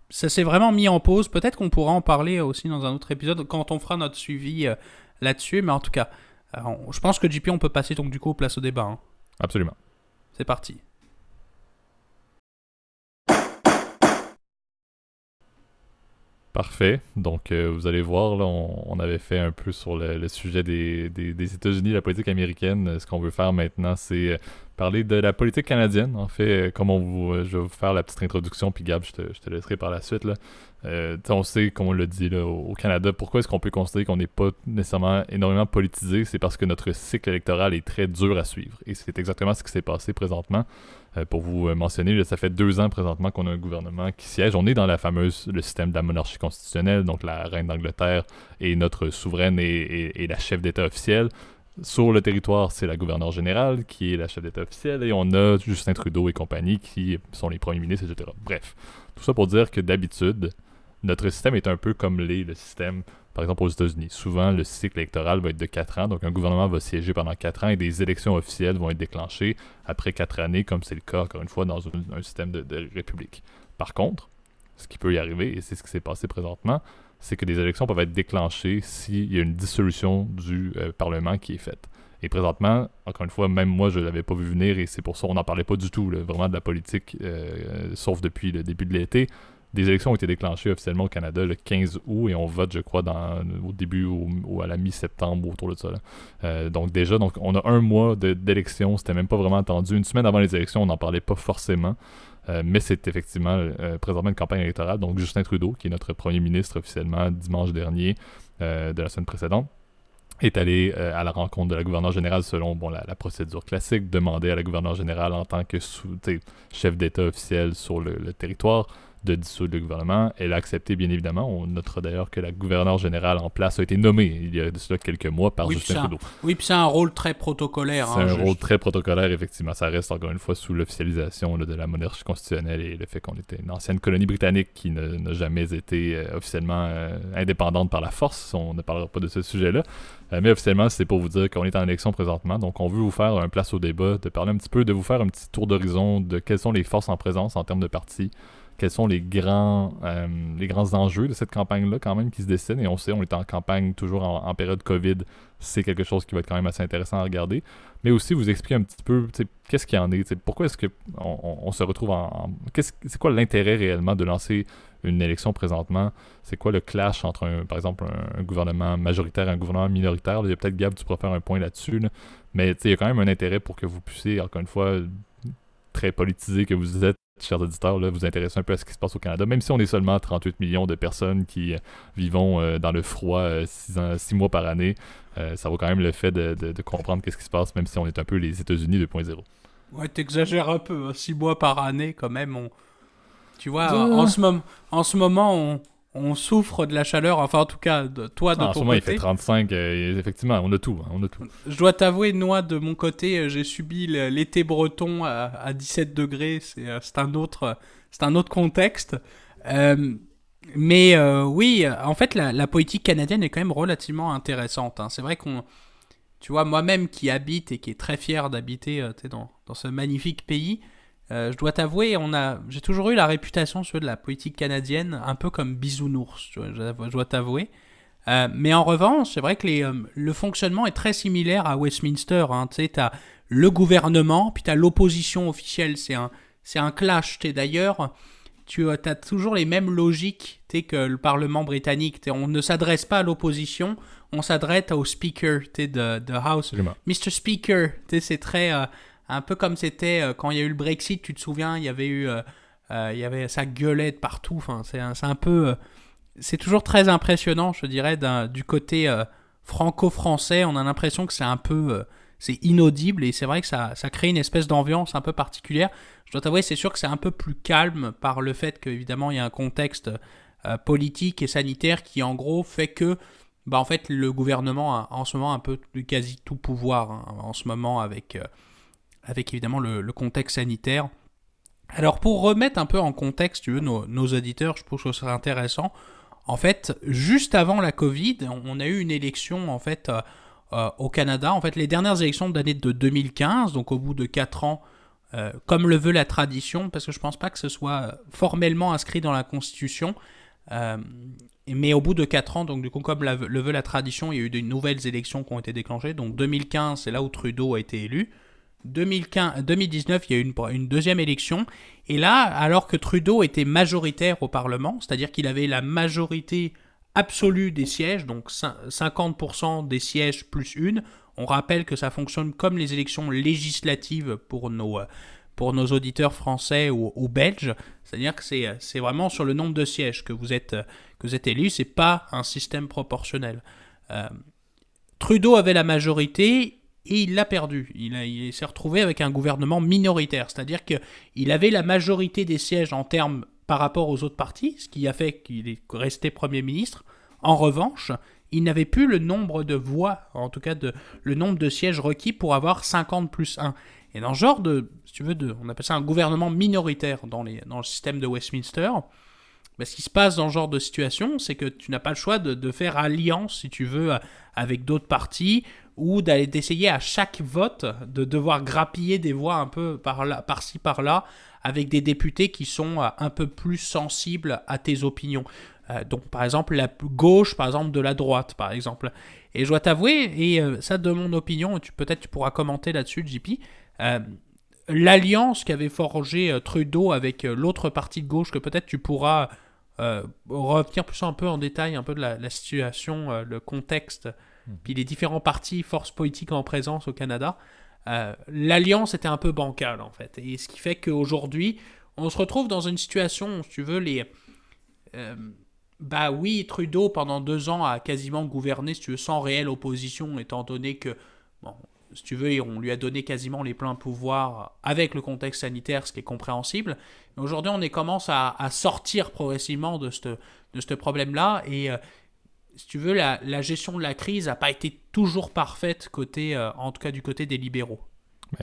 ça s'est vraiment mis en pause. Peut-être qu'on pourra en parler aussi dans un autre épisode quand on fera notre suivi euh, là-dessus. Mais en tout cas, euh, je pense que JP, on peut passer donc du coup au place au débat. Hein. Absolument. C'est parti. Parfait. Donc, euh, vous allez voir, là, on, avait fait un peu sur le, sujet des, États-Unis, la politique américaine. Ce qu'on veut faire maintenant, c'est parler de la politique canadienne. En fait, euh, comme on vous, euh, je vais vous faire la petite introduction, puis Gab, je te, laisserai par la suite. Euh, on sait, comme on l'a dit au, Canada, pourquoi est-ce qu'on peut considérer qu'on n'est pas nécessairement énormément politisé? C'est parce que notre cycle électoral est très dur à suivre. Et c'est exactement ce qui s'est passé présentement. Pour vous mentionner, ça fait deux ans présentement qu'on a un gouvernement qui siège. On est dans la fameuse, le système de la monarchie constitutionnelle, donc la reine d'Angleterre est notre souveraine et, et la chef d'État officielle. Sur le territoire, c'est la gouverneure générale qui est la chef d'État officielle et on a Justin Trudeau et compagnie qui sont les premiers ministres, etc. Bref, tout ça pour dire que d'habitude, notre système est un peu comme les, le système, par exemple aux États-Unis. Souvent, le cycle électoral va être de 4 ans, donc un gouvernement va siéger pendant 4 ans et des élections officielles vont être déclenchées après 4 années, comme c'est le cas, encore une fois, dans un, système de république. Par contre, ce qui peut y arriver, et c'est ce qui s'est passé présentement, c'est que des élections peuvent être déclenchées s'il y a une dissolution du euh, Parlement qui est faite. Et présentement, encore une fois, même moi, je ne l'avais pas vu venir et c'est pour ça qu'on n'en parlait pas du tout, vraiment de la politique, euh, sauf depuis le début de l'été. Des élections ont été déclenchées officiellement au Canada le 15 août et on vote, je crois, dans, au début ou, à la mi-septembre autour de ça. Euh, donc déjà, donc, on a un mois d'élection, c'était même pas vraiment attendu. Une semaine avant les élections, on n'en parlait pas forcément. Euh, mais c'est effectivement euh, présentement une campagne électorale. Donc Justin Trudeau, qui est notre premier ministre officiellement dimanche dernier de la semaine précédente, est allé à la rencontre de la gouverneure générale selon bon, la, procédure classique, demander à la gouverneure générale en tant que chef d'État officiel sur le territoire de dissoudre le gouvernement. Elle a accepté, bien évidemment. On notera d'ailleurs que la gouverneure générale en place a été nommée il y a de cela quelques mois par Justin Trudeau. Oui, puis c'est un rôle très protocolaire. C'est hein, un rôle très protocolaire, effectivement. Ça reste encore une fois sous l'officialisation de la monarchie constitutionnelle et le fait qu'on était une ancienne colonie britannique qui n'a jamais été euh, officiellement euh, indépendante par la force. On ne parlera pas de ce sujet-là. Euh, mais officiellement, c'est pour vous dire qu'on est en élection présentement. Donc, on veut vous faire un place au débat, de parler un petit peu, de vous faire un petit tour d'horizon de quelles sont les forces en présence en termes de partis quels sont les grands, euh, les grands enjeux de cette campagne-là quand même qui se dessinent. Et on sait, on est en campagne toujours en, période COVID. C'est quelque chose qui va être quand même assez intéressant à regarder. Mais aussi vous expliquer un petit peu qu'est-ce qu'il y en est. Pourquoi est-ce qu'on on, se retrouve en... c'est quoi l'intérêt réellement de lancer une élection présentement? C'est quoi le clash entre, un, par exemple, un, gouvernement majoritaire et un gouvernement minoritaire? il y a peut-être, Gab, tu pourrais faire un point là-dessus. Mais il y a quand même un intérêt pour que vous puissiez, encore une fois, très politisé que vous êtes, chers auditeurs, là, vous intéressez un peu à ce qui se passe au Canada, même si on est seulement 38 millions de personnes qui euh, vivons euh, dans le froid 6 euh, mois par année, ça vaut quand même le fait de, comprendre qu'est-ce qui se passe, même si on est un peu les États-Unis 2.0. Ouais, t'exagères un peu, 6 hein. mois par année quand même, on... tu vois, en, ce en ce moment, on on souffre de la chaleur, enfin en tout cas, de, toi de ah, ton en ce moment, il fait 35, euh, effectivement, on a tout, hein, on a tout. Je dois t'avouer, moi, de mon côté, euh, j'ai subi l'été breton à, 17 degrés, euh, c'est un, autre, un autre contexte. mais oui, en fait, la, politique canadienne est quand même relativement intéressante. Hein. C'est vrai qu'on... Tu vois, moi-même qui habite et qui est très fier d'habiter dans, dans, ce magnifique pays, je dois t'avouer, on a, j'ai toujours eu la réputation de la politique canadienne un peu comme bisounours, je dois t'avouer. mais en revanche, c'est vrai que les, le fonctionnement est très similaire à Westminster. Hein. Tu as le gouvernement, puis tu as l'opposition officielle. C'est un, c'est un clash. D'ailleurs, tu as toujours les mêmes logiques que le Parlement britannique. On ne s'adresse pas à l'opposition, on s'adresse au Speaker de, de House. Mr. Speaker, c'est très. Euh, un peu comme c'était euh, quand il y a eu le Brexit, tu te souviens, il y avait eu. Euh, il y avait sa gueulette partout. Enfin, c'est un, un, peu. c'est toujours très impressionnant, je dirais, du côté franco-français. On a l'impression que c'est un peu c'est inaudible et c'est vrai que ça, ça crée une espèce d'ambiance un peu particulière. Je dois t'avouer, c'est sûr que c'est un peu plus calme par le fait qu'évidemment il y a un contexte euh, politique et sanitaire qui en gros fait que bah, en fait, le gouvernement a en ce moment un peu quasi tout pouvoir hein, en ce moment avec, euh, avec évidemment le, contexte sanitaire. Alors pour remettre un peu en contexte tu veux, nos, auditeurs, je pense que ce serait intéressant. En fait, juste avant la Covid, on a eu une élection en fait euh, euh, au Canada. En fait, les dernières élections d'année de 2015, donc au bout de 4 ans, euh, comme le veut la tradition, parce que je ne pense pas que ce soit formellement inscrit dans la Constitution, mais au bout de 4 ans, donc du coup, comme le veut la tradition, il y a eu de nouvelles élections qui ont été déclenchées. Donc 2015, c'est là où Trudeau a été élu. 2015, 2019, il y a eu une, deuxième élection. Et là, alors que Trudeau était majoritaire au Parlement, c'est-à-dire qu'il avait la majorité absolu des sièges, donc 50% des sièges plus une. On rappelle que ça fonctionne comme les élections législatives pour nos, pour nos auditeurs français ou, belges. C'est-à-dire que c'est vraiment sur le nombre de sièges que vous êtes, que vous êtes élu, c'est pas un système proportionnel. Euh, Trudeau avait la majorité et il l'a perdu. Il, s'est retrouvé avec un gouvernement minoritaire, c'est-à-dire qu'il avait la majorité des sièges en termes par rapport aux autres partis, ce qui a fait qu'il est resté Premier ministre. En revanche, il n'avait plus le nombre de voix, en tout cas de, le nombre de sièges requis pour avoir 50 plus 1. Et dans ce genre de, si tu veux, on appelle ça un gouvernement minoritaire dans, le système de Westminster, ce qui se passe dans ce genre de situation, c'est que tu n'as pas le choix de, faire alliance, si tu veux, avec d'autres partis, ou d'essayer à chaque vote de devoir grappiller des voix un peu par là, par-ci par-là, avec des députés qui sont euh, un peu plus sensibles à tes opinions. Euh, donc par exemple la gauche, par exemple de la droite, par exemple. Et je dois t'avouer, et euh, ça de mon opinion, peut-être tu pourras commenter là-dessus, JP, l'alliance qu'avait forgé Trudeau avec l'autre parti de gauche, que peut-être tu pourras revenir plus un peu en détail, un peu de la, situation, le contexte. Puis les différents partis, forces politiques en présence au Canada. Euh, l'alliance était un peu bancale en fait. Et ce qui fait qu'aujourd'hui, on se retrouve dans une situation, si tu veux, les... Euh, bah oui, Trudeau pendant deux ans a quasiment gouverné, si tu veux, sans réelle opposition, étant donné que, bon, si tu veux, on lui a donné quasiment les pleins pouvoirs avec le contexte sanitaire, ce qui est compréhensible. Aujourd'hui, on commence à, sortir progressivement de ce de problème-là et euh, si tu veux, la, gestion de la crise n'a pas été toujours parfaite, côté, euh, en tout cas du côté des libéraux.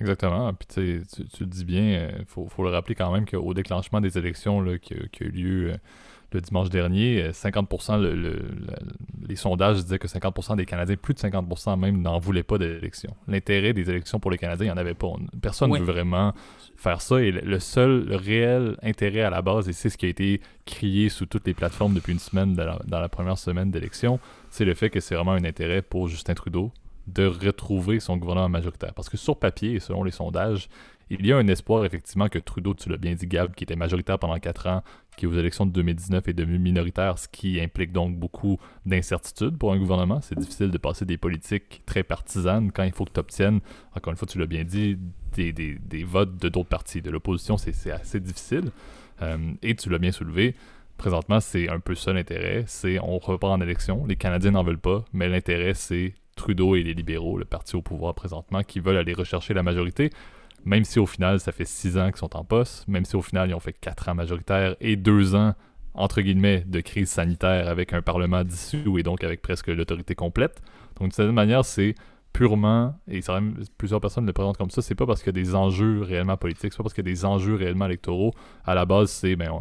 Exactement. Puis tu, le dis bien, il euh, faut, le rappeler quand même qu'au déclenchement des élections là, qui, qui, a eu lieu euh, le dimanche dernier, 50%, euh, les sondages disaient que 50% des Canadiens, plus de 50% même, n'en voulaient pas d'élections. L'intérêt des élections pour les Canadiens, il n'y en avait pas. Personne ne veut vraiment faire ça. Et le seul réel intérêt à la base, et c'est ce qui a été crié sous toutes les plateformes depuis une semaine dans la, première semaine d'élection, c'est le fait que c'est vraiment un intérêt pour Justin Trudeau de retrouver son gouvernement majoritaire. Parce que sur papier, selon les sondages, il y a un espoir effectivement que Trudeau, tu l'as bien dit Gab, qui était majoritaire pendant 4 ans, qui aux élections de 2019 est devenu minoritaire, ce qui implique donc beaucoup d'incertitudes pour un gouvernement. C'est difficile de passer des politiques très partisanes quand il faut que tu obtiennes, encore une fois tu l'as bien dit, des, des, votes de d'autres partis. De l'opposition, c'est assez difficile. Euh, et tu l'as bien soulevé, présentement c'est un peu ça l'intérêt, c'est on repart en élection, les Canadiens n'en veulent pas, mais l'intérêt c'est Trudeau et les libéraux, le parti au pouvoir présentement, qui veulent aller rechercher la majorité même si au final, ça fait six ans qu'ils sont en poste, même si au final, ils ont fait quatre ans majoritaire et deux ans, entre guillemets, de crise sanitaire avec un Parlement dissous et donc avec presque l'autorité complète. Donc, de cette manière, c'est purement, et ça, plusieurs personnes le présentent comme ça, c'est pas parce qu'il y a des enjeux réellement politiques, c'est pas parce qu'il y a des enjeux réellement électoraux. À la base, c'est ben,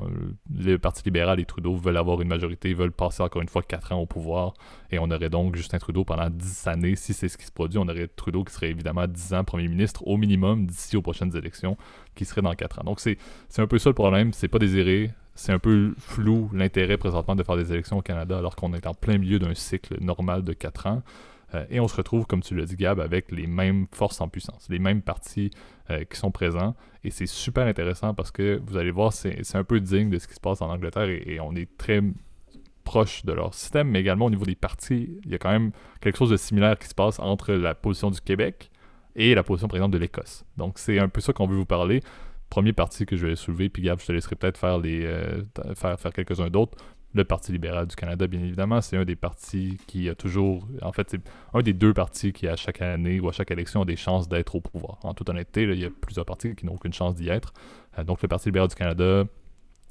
le Parti libéral et Trudeau veulent avoir une majorité, veulent passer encore une fois 4 ans au pouvoir, et on aurait donc Justin Trudeau pendant 10 années, si c'est ce qui se produit, on aurait Trudeau qui serait évidemment 10 ans premier ministre au minimum d'ici aux prochaines élections, qui serait dans 4 ans. Donc c'est un peu ça le problème, c'est pas désiré, c'est un peu flou l'intérêt présentement de faire des élections au Canada alors qu'on est en plein milieu d'un cycle normal de 4 ans. Euh, et on se retrouve, comme tu l'as dit, Gab, avec les mêmes forces en puissance, les mêmes partis euh, qui sont présents. Et c'est super intéressant parce que vous allez voir, c'est un peu digne de ce qui se passe en Angleterre et, on est très proche de leur système, mais également au niveau des partis, il y a quand même quelque chose de similaire qui se passe entre la position du Québec et la position, par exemple, de l'Écosse. Donc c'est un peu ça qu'on veut vous parler. Premier parti que je vais soulever, puis Gab, je te laisserai peut-être faire, euh, faire, faire quelques-uns d'autres le Parti libéral du Canada, bien évidemment, c'est un des partis qui a toujours. En fait, c'est un des deux partis qui, à chaque année ou à chaque élection, ont des chances d'être au pouvoir. En toute honnêteté, il y a plusieurs partis qui n'ont aucune chance d'y être. Euh, donc, le Parti libéral du Canada,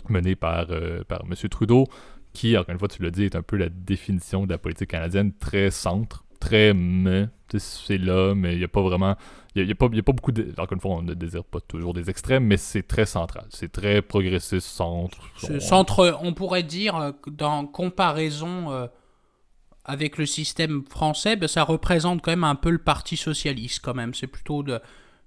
mené par, euh, par M. Trudeau, qui, encore une fois, tu l'as dit, est un peu la définition de la politique canadienne, très centre, très mais, c'est là, mais il n'y a pas vraiment. Il n'y a, pas, pas beaucoup de. Encore une fois, on ne désire pas toujours des extrêmes, mais c'est très central. C'est très progressiste, centre. Centre, on pourrait dire, euh, dans comparaison euh, avec le système français, ben, ça représente quand même un peu le Parti socialiste, quand même. C'est plutôt de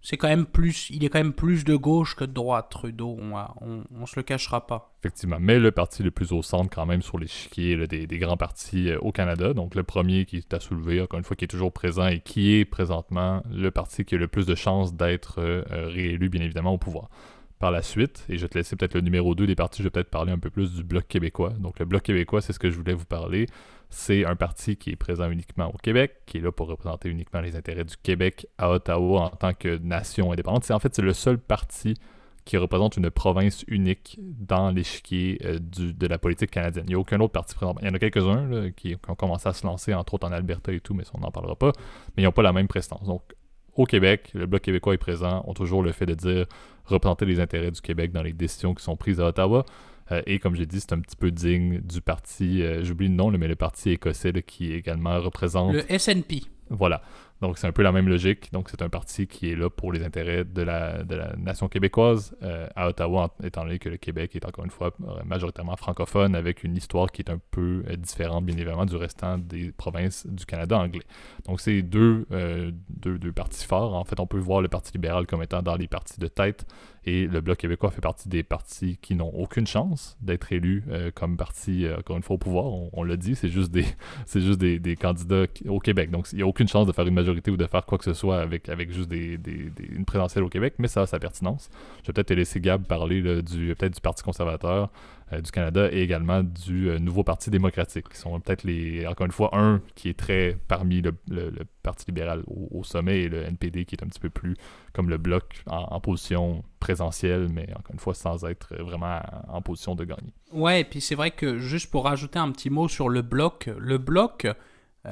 c'est quand même plus, il est quand même plus de gauche que de droite, Trudeau, on, on, se le cachera pas. Effectivement, mais le parti le plus au centre quand même sur l'échiquier des, des, grands partis euh, au Canada, donc le premier qui est à soulever, encore une fois, qui est toujours présent et qui est présentement le parti qui a le plus de chances d'être euh, euh, réélu, bien évidemment, au pouvoir. Par la suite, et je vais te laisser peut-être le numéro 2 des partis, je vais peut-être parler un peu plus du Bloc québécois. Donc le Bloc québécois, c'est ce que je voulais vous parler c'est un parti qui est présent uniquement au Québec, qui est là pour représenter uniquement les intérêts du Québec à Ottawa en tant que nation indépendante. C'est en fait c'est le seul parti qui représente une province unique dans l'échiquier euh, de la politique canadienne. Il n'y a aucun autre parti présent. Il y en a quelques-uns qui, ont commencé à se lancer, entre autres en Alberta et tout, mais ça, on n'en parlera pas. Mais ils n'ont pas la même prestance. Donc, au Québec, le Bloc québécois est présent, ont toujours le fait de dire représenter les intérêts du Québec dans les décisions qui sont prises à Ottawa. Euh, et comme j'ai dit, c'est un petit peu digne du parti, euh, j'oublie le nom, mais le parti écossais qui également représente. Le SNP. Voilà. Donc c'est un peu la même logique. Donc c'est un parti qui est là pour les intérêts de la, de la nation québécoise euh, à Ottawa, étant donné que le Québec est encore une fois majoritairement francophone, avec une histoire qui est un peu différente, bien évidemment, du restant des provinces du Canada anglais. Donc c'est deux, deux, deux, partis forts. En fait, on peut voir le Parti libéral comme étant dans les partis de tête et le Bloc québécois fait partie des partis qui n'ont aucune chance d'être élus euh, comme parti, euh, encore une fois, au pouvoir. On, l'a dit, c'est juste, des, juste des, des, candidats au Québec. Donc, il n'y a aucune chance de faire une majorité ou de faire quoi que ce soit avec, avec juste des, une présidentielle au Québec, mais ça a sa pertinence. Je vais peut-être te laisser Gab parler du, peut-être du Parti conservateur du Canada et également du Nouveau Parti démocratique, qui sont peut-être les, encore une fois, un qui est très parmi le, Parti libéral au, sommet et le NPD qui est un petit peu plus comme le bloc en, position présentielle, mais encore une fois sans être vraiment en position de gagner. Ouais, et puis c'est vrai que juste pour rajouter un petit mot sur le bloc, le bloc euh,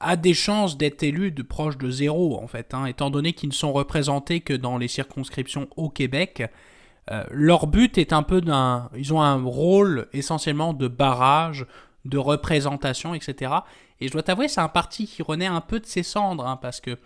a des chances d'être élu de proche de zéro en fait, hein, étant donné qu'ils ne sont représentés que dans les circonscriptions au Québec. Euh, leur but est un peu d'un. Ils ont un rôle essentiellement de barrage, de représentation, etc. Et je dois t'avouer, c'est un parti qui renaît un peu de ses cendres, hein, parce que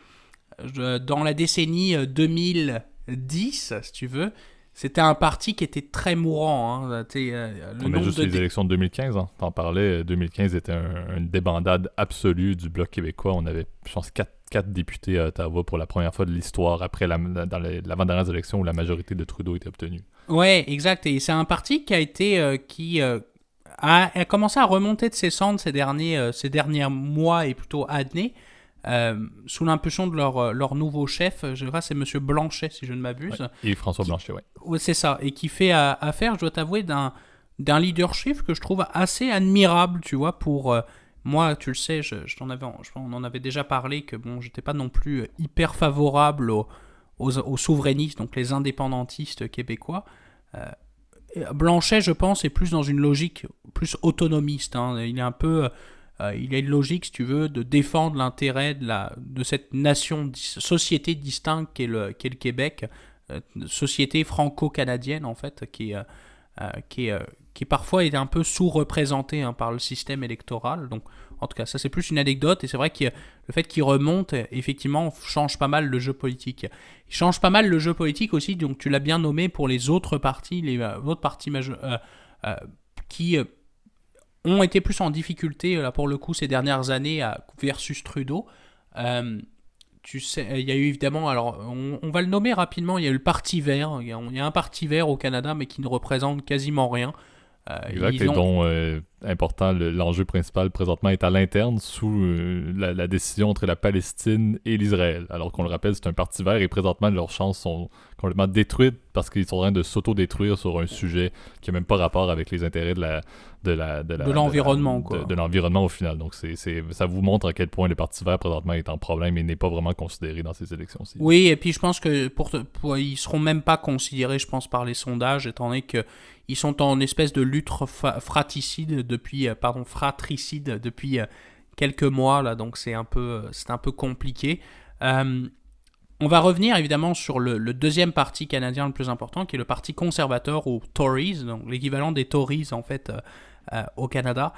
dans la décennie 2010, euh, si tu veux, c'était un parti qui était très mourant. Hein. Euh, le On a juste les élections de 2015, hein. t'en parlais. 2015 était une débandade absolue du Bloc québécois. On avait, je pense, quatre, députés à Ottawa pour la première fois de l'histoire après la, dans l'avant-dernière élection où la majorité de Trudeau était obtenue. Ouais, exact. Et c'est un parti qui a été, euh, qui a, a, commencé à remonter de ses cendres ces derniers, ces derniers mois et plutôt années. Euh, sous l'impulsion de leur, euh, leur nouveau chef, je crois c'est Monsieur Blanchet, si je ne m'abuse. et François Blanchet, oui. Ouais, c'est ça. Et qui fait affaire, je dois t'avouer, d'un, d'un leadership que je trouve assez admirable, tu vois, pour... Euh, moi, tu le sais, on en avait déjà parlé, que bon, j'étais pas non plus hyper favorable aux, aux, souverainistes, donc les indépendantistes québécois. Blanchet, je pense, est plus dans une logique plus autonomiste. Hein. Il est un peu euh, il a une logique, si tu veux, de défendre l'intérêt de, de cette nation, société distincte qu'est le, le Québec, euh, société franco-canadienne en fait, qui, euh, qui, qui parfois est un peu sous-représentée hein, par le système électoral. Donc En tout cas, ça c'est plus une anecdote et c'est vrai que le fait qu'il remonte, effectivement, change pas mal le jeu politique. Il change pas mal le jeu politique aussi, donc tu l'as bien nommé pour les autres partis, les autres partis majeures qui ont été plus en difficulté là pour le coup ces dernières années versus Trudeau. Euh, tu sais, il y a eu évidemment, alors on, va le nommer rapidement, il y a eu le Parti vert, il y a, un Parti vert au Canada mais qui ne représente quasiment rien. Euh, exact, et dont euh, important, l'enjeu principal présentement est à l'interne sous euh, la, décision entre la Palestine et l'Israël. Alors qu'on le rappelle, c'est un parti vert et présentement leurs chances sont complètement détruites parce qu'ils sont en train de s'auto-détruire sur un sujet qui n'a même pas rapport avec les intérêts de la de la de l'environnement quoi. De, l'environnement au final. Donc c'est ça vous montre à quel point le parti vert présentement est en problème et n'est pas vraiment considéré dans ces élections-ci. Oui, et puis je pense que pour, pour ils seront même pas considérés, je pense, par les sondages, étant donné que ils sont en espèce de lutte fratricide depuis, euh, pardon, fratricide depuis euh, quelques mois là, donc c'est un peu, euh, un peu compliqué. on va revenir évidemment sur le, deuxième parti canadien le plus important, qui est le parti conservateur ou Tories, donc l'équivalent des Tories en fait au Canada.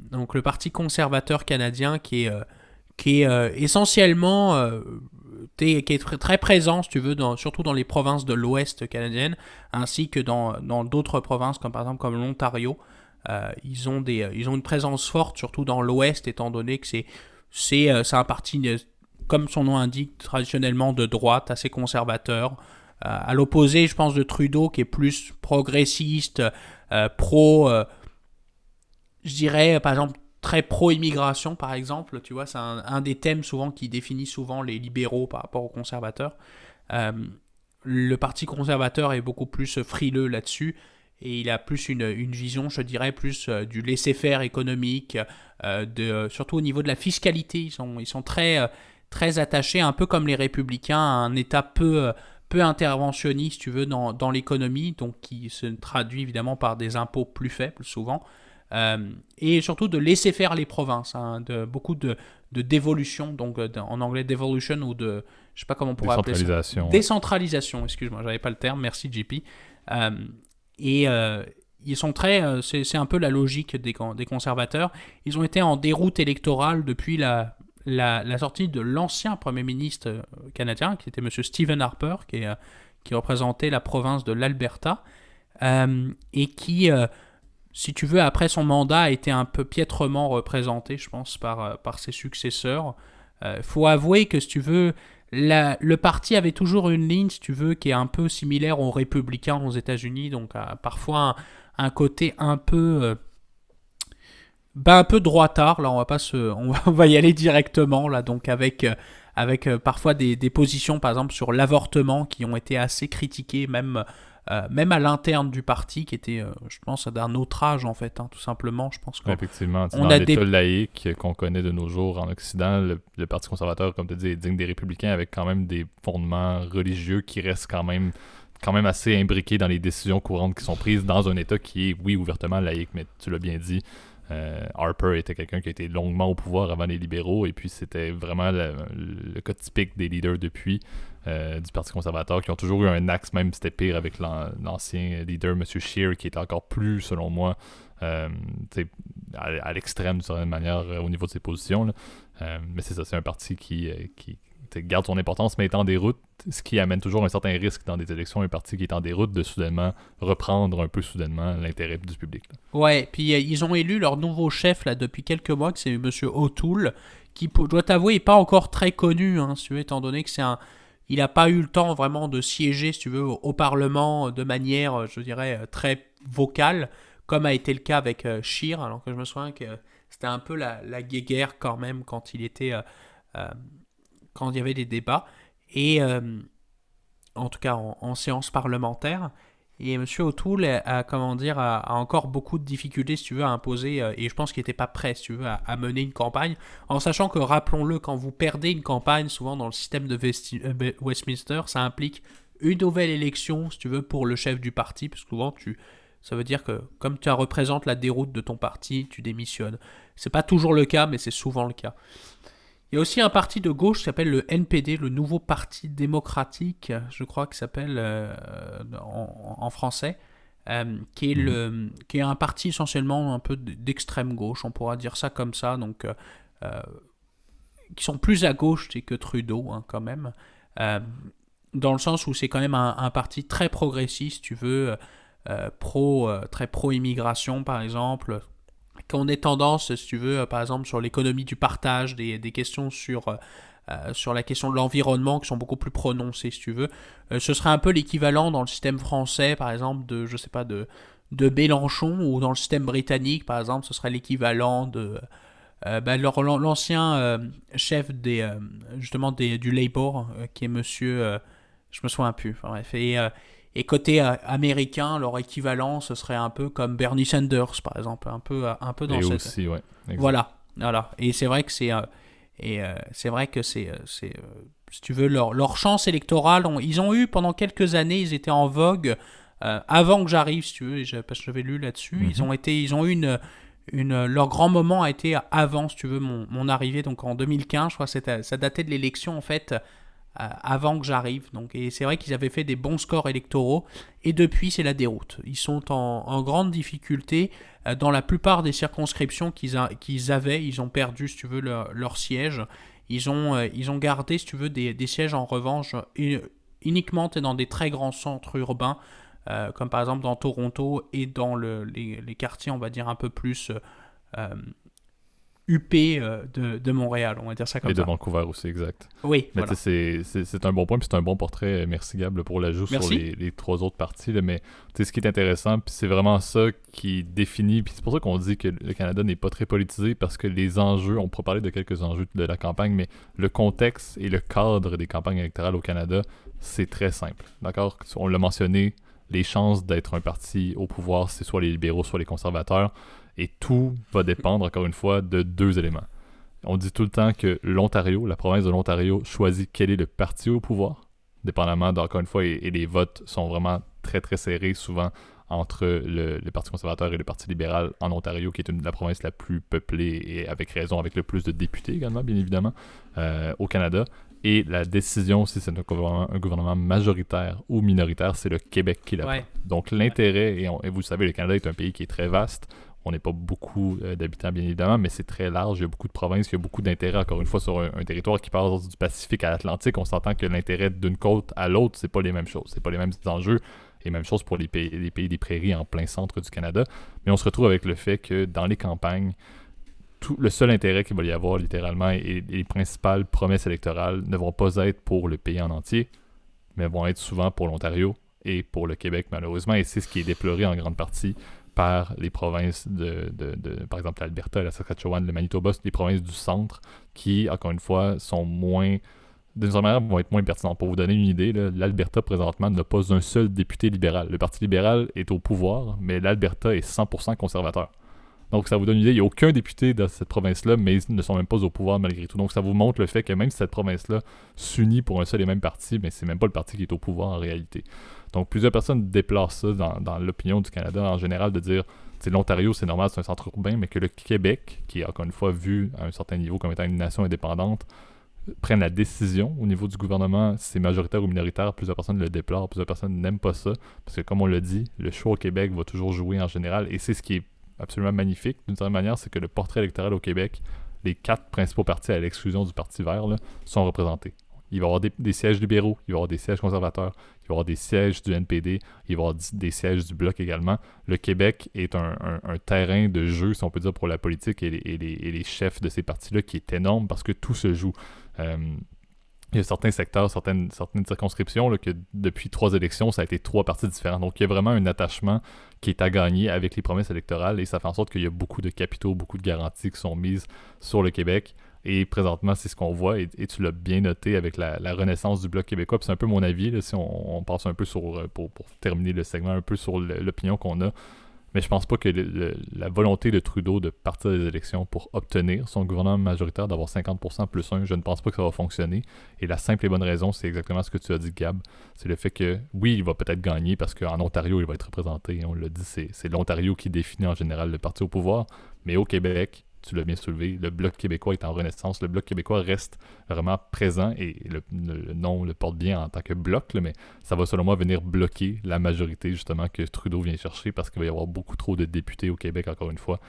donc le parti conservateur canadien qui est, qui est essentiellement qui est très, présent, si tu veux, surtout dans les provinces de l'Ouest canadienne, ainsi que dans d'autres provinces, comme par exemple comme l'Ontario. Euh, ils, ont des, ils ont une présence forte, surtout dans l'Ouest, étant donné que c'est, euh, un parti, euh, comme son nom indique, traditionnellement de droite, assez conservateur. à l'opposé, je pense, de Trudeau, qui est plus progressiste, pro, je dirais, par exemple, très pro-immigration, par exemple. Tu vois, c'est un, des thèmes souvent qui définit souvent les libéraux par rapport aux conservateurs. Euh, le Parti conservateur est beaucoup plus frileux là-dessus et il a plus une, vision, je dirais, plus euh, du laisser-faire économique, euh, de, surtout au niveau de la fiscalité. Ils sont, ils sont très, très attachés, un peu comme les républicains, à un État peu, peu interventionniste, tu veux, dans, dans l'économie, donc qui se traduit évidemment par des impôts plus faibles souvent. Euh, et surtout de laisser faire les provinces, hein, de, beaucoup de, de dévolution, donc euh, en anglais devolution ou de, je sais pas comment on pourrait appeler ça. Décentralisation. excuse-moi, j'avais pas le terme, merci JP. Euh, et ils sont très, c'est un peu la logique des, des, conservateurs. Ils ont été en déroute électorale depuis la, la, la sortie de l'ancien Premier ministre canadien, qui était M. Stephen Harper, qui, est, qui représentait la province de l'Alberta, et qui si tu veux, après son mandat a été un peu piètrement représenté, je pense, par, euh, par ses successeurs. Euh, faut avouer que, si tu veux, le parti avait toujours une ligne, si tu veux, qui est un peu similaire aux républicains aux États-Unis, donc parfois un, côté un peu... Euh, ben, un peu droitard, là on va pas se, on va, y aller directement là, donc avec avec parfois des, des, positions par exemple sur l'avortement qui ont été assez critiquées même euh, même à l'interne du parti, qui était, euh, je pense, d'un autre âge, en fait, hein, tout simplement. Je pense Effectivement, on dans a l'État laïque qu'on connaît de nos jours en Occident, le, Parti conservateur, comme tu dis, est digne des républicains avec quand même des fondements religieux qui restent quand même quand même assez imbriqués dans les décisions courantes qui sont prises dans un État qui est, oui, ouvertement laïque, mais tu l'as bien dit, euh, Harper était quelqu'un qui a été longuement au pouvoir avant les libéraux, et puis c'était vraiment le, cas typique des leaders depuis euh, du Parti conservateur, qui ont toujours eu un axe, même c'était pire avec l'ancien leader, M. Scheer, qui était encore plus, selon moi, euh, à, l'extrême d'une certaine manière au niveau de ses positions. mais c'est ça, c'est un parti qui, qui garde son importance, mais est en déroute, ce qui amène toujours un certain risque dans des élections, un parti qui est en déroute de soudainement reprendre un peu soudainement l'intérêt du public. Ouais, puis euh, ils ont élu leur nouveau chef là depuis quelques mois, que c'est M. O'Toole, qui, je dois t'avouer, n'est pas encore très connu, hein, si tu veux, étant donné que c'est un... Il n'a pas eu le temps vraiment de siéger, si tu veux, au, Parlement de manière, je dirais, euh, très vocale, comme a été le cas avec euh, alors que je me souviens que c'était un peu la, la guéguerre quand même quand il était quand il y avait des débats, et euh, en tout cas en, séance parlementaire. Et M. O'Toole a, comment dire, a, encore beaucoup de difficultés, si tu veux, à imposer, euh, et je pense qu'il n'était pas prêt, si tu veux, à, mener une campagne, en sachant que, rappelons-le, quand vous perdez une campagne, souvent dans le système de euh, Westminster, ça implique une nouvelle élection, si tu veux, pour le chef du parti, parce que souvent, tu, ça veut dire que, comme tu représentes la déroute de ton parti, tu démissionnes. C'est pas toujours le cas, mais c'est souvent le cas. Il y a aussi un parti de gauche qui s'appelle le NPD, le Nouveau Parti démocratique, je crois qu'il s'appelle euh, en, français, qui, est le, qui est un parti essentiellement un peu d'extrême gauche, on pourra dire ça comme ça, donc qui sont plus à gauche que Trudeau hein, quand même, dans le sens où c'est quand même un, parti très progressiste, tu veux, pro, très pro-immigration par exemple, qu'on ait tendance, si tu veux, par exemple sur l'économie du partage, des, questions sur euh, sur la question de l'environnement qui sont beaucoup plus prononcées, si tu veux. Euh, ce serait un peu l'équivalent dans le système français, par exemple, de, je sais pas, de, de Mélenchon, ou dans le système britannique, par exemple, ce serait l'équivalent de... Euh, bah, l'ancien chef des, justement des, du Labour, qui est monsieur... je me souviens plus. Enfin, bref, et côté américain, leur équivalent, ce serait un peu comme Bernie Sanders, par exemple, un peu, un peu dans et cette... aussi, ouais. Voilà, voilà. Et c'est vrai que c'est et euh, c'est vrai que c'est, euh, c'est euh, si tu veux, leur, leur chance électorale, ils ont eu pendant quelques années, ils étaient en vogue avant que j'arrive, si tu veux, parce que j'avais lu là-dessus. Ils mhm. ont été, ils ont eu une, une, leur grand moment a été avant, si tu veux, mon, mon arrivée, donc en 2015, je crois que ça datait de l'élection en fait avant que j'arrive. Et c'est vrai qu'ils avaient fait des bons scores électoraux. Et depuis, c'est la déroute. Ils sont en, grande difficulté. Euh, dans la plupart des circonscriptions qu'ils avaient, ils ont perdu, si tu veux, leur, siège. Ils ont, euh, ils ont gardé, si tu veux, des, sièges en revanche uniquement dans des très grands centres urbains, euh, comme par exemple dans Toronto et dans le, les, les, quartiers, on va dire, un peu plus UP euh, de, de, Montréal, on va dire ça comme ça. Et de Vancouver aussi, exact. Oui, Mais c'est un bon point, puis c'est un bon portrait. Merci Gab pour l'ajout sur les, les, trois autres parties. Là, mais ce qui est intéressant, puis c'est vraiment ça qui définit, puis c'est pour ça qu'on dit que le Canada n'est pas très politisé, parce que les enjeux, on pourra parler de quelques enjeux de la campagne, mais le contexte et le cadre des campagnes électorales au Canada, c'est très simple. D'accord? On l'a mentionné, les chances d'être un parti au pouvoir, c'est soit les libéraux, soit les conservateurs. Et tout va dépendre, encore une fois, de deux éléments. On dit tout le temps que l'Ontario, la province de l'Ontario, choisit quel est le parti au pouvoir, dépendamment, encore une fois, et, les votes sont vraiment très, très serrés, souvent entre le, Parti conservateur et le Parti libéral en Ontario, qui est une, la province la plus peuplée et avec raison, avec le plus de députés également, bien évidemment, euh, au Canada. Et la décision, si c'est un gouvernement, majoritaire ou minoritaire, c'est le Québec qui l'a Donc l'intérêt, et, et, vous savez, le Canada est un pays qui est très vaste. On n'est pas beaucoup euh, d'habitants, bien évidemment, mais c'est très large. Il y a beaucoup de provinces, il y a beaucoup d'intérêt, encore une fois, sur un, territoire qui passe du Pacifique à l'Atlantique. On s'entend que l'intérêt d'une côte à l'autre, c'est pas les mêmes choses. C'est pas les mêmes enjeux. Et même chose pour les pays, des prairies en plein centre du Canada. Mais on se retrouve avec le fait que dans les campagnes, tout, le seul intérêt qu'il va y avoir littéralement et, les principales promesses électorales ne vont pas être pour le pays en entier, mais vont être souvent pour l'Ontario et pour le Québec malheureusement. Et c'est ce qui est déploré en grande partie par les provinces de, de, par exemple l'Alberta, la Saskatchewan, le Manitoba, les provinces du centre qui, encore une fois, sont moins d'une certaine manière, vont être moins pertinentes. Pour vous donner une idée, l'Alberta présentement n'a pas un seul député libéral. Le Parti libéral est au pouvoir, mais l'Alberta est 100% conservateur. Donc ça vous donne une idée, il n'y a aucun député dans cette province-là, mais ils ne sont même pas au pouvoir malgré tout. Donc ça vous montre le fait que même si cette province-là s'unit pour un seul et même parti, mais c'est même pas le parti qui est au pouvoir en réalité. Donc plusieurs personnes déplacent ça dans, l'opinion du Canada en général de dire l'Ontario, c'est normal, c'est un centre urbain, mais que le Québec, qui est encore une fois vu à un certain niveau comme étant une nation indépendante, prenne la décision au niveau du gouvernement, c'est majoritaire ou minoritaire, plusieurs personnes le déplorent, plusieurs personnes n'aiment pas ça, parce que comme on l'a dit, le choix au Québec va toujours jouer en général, et c'est ce qui est absolument magnifique d'une certaine manière, c'est que le portrait électoral au Québec, les quatre principaux partis à l'exclusion du Parti vert, sont représentés. Il va y avoir des, sièges libéraux, il va y avoir des sièges conservateurs, il va y avoir des sièges du NPD, il va y avoir des sièges du Bloc également. Le Québec est un, terrain de jeu, si on peut dire, pour la politique et les, chefs de ces partis-là qui est énorme parce que tout se joue. Euh, il y a certains secteurs, certaines, circonscriptions, que depuis trois élections, ça a été trois partis différents. Donc, il y a vraiment un attachement qui est à gagner avec les promesses électorales et ça fait en sorte qu'il y a beaucoup de capitaux, beaucoup de garanties qui sont mises sur le Québec. Et présentement, c'est ce qu'on voit, et, tu l'as bien noté avec la, renaissance du Bloc québécois. C'est un peu mon avis, si on, passe un peu sur, euh, pour, terminer le segment, un peu sur l'opinion qu'on a. Mais je pense pas que la volonté de Trudeau de partir des élections pour obtenir son gouvernement majoritaire d'avoir 50% plus 1, je ne pense pas que ça va fonctionner. Et la simple et bonne raison, c'est exactement ce que tu as dit, Gab. C'est le fait que, oui, il va peut-être gagner parce qu'en Ontario, il va être représenté. On l'a dit, c'est l'Ontario qui définit en général le parti au pouvoir. Mais au Québec, tu l'as bien soulevé, le Bloc québécois est en renaissance. Le Bloc québécois reste vraiment présent et le, nom le porte bien en tant que bloc, mais ça va selon moi venir bloquer la majorité justement que Trudeau vient chercher parce qu'il va y avoir beaucoup trop de députés au Québec, encore une fois,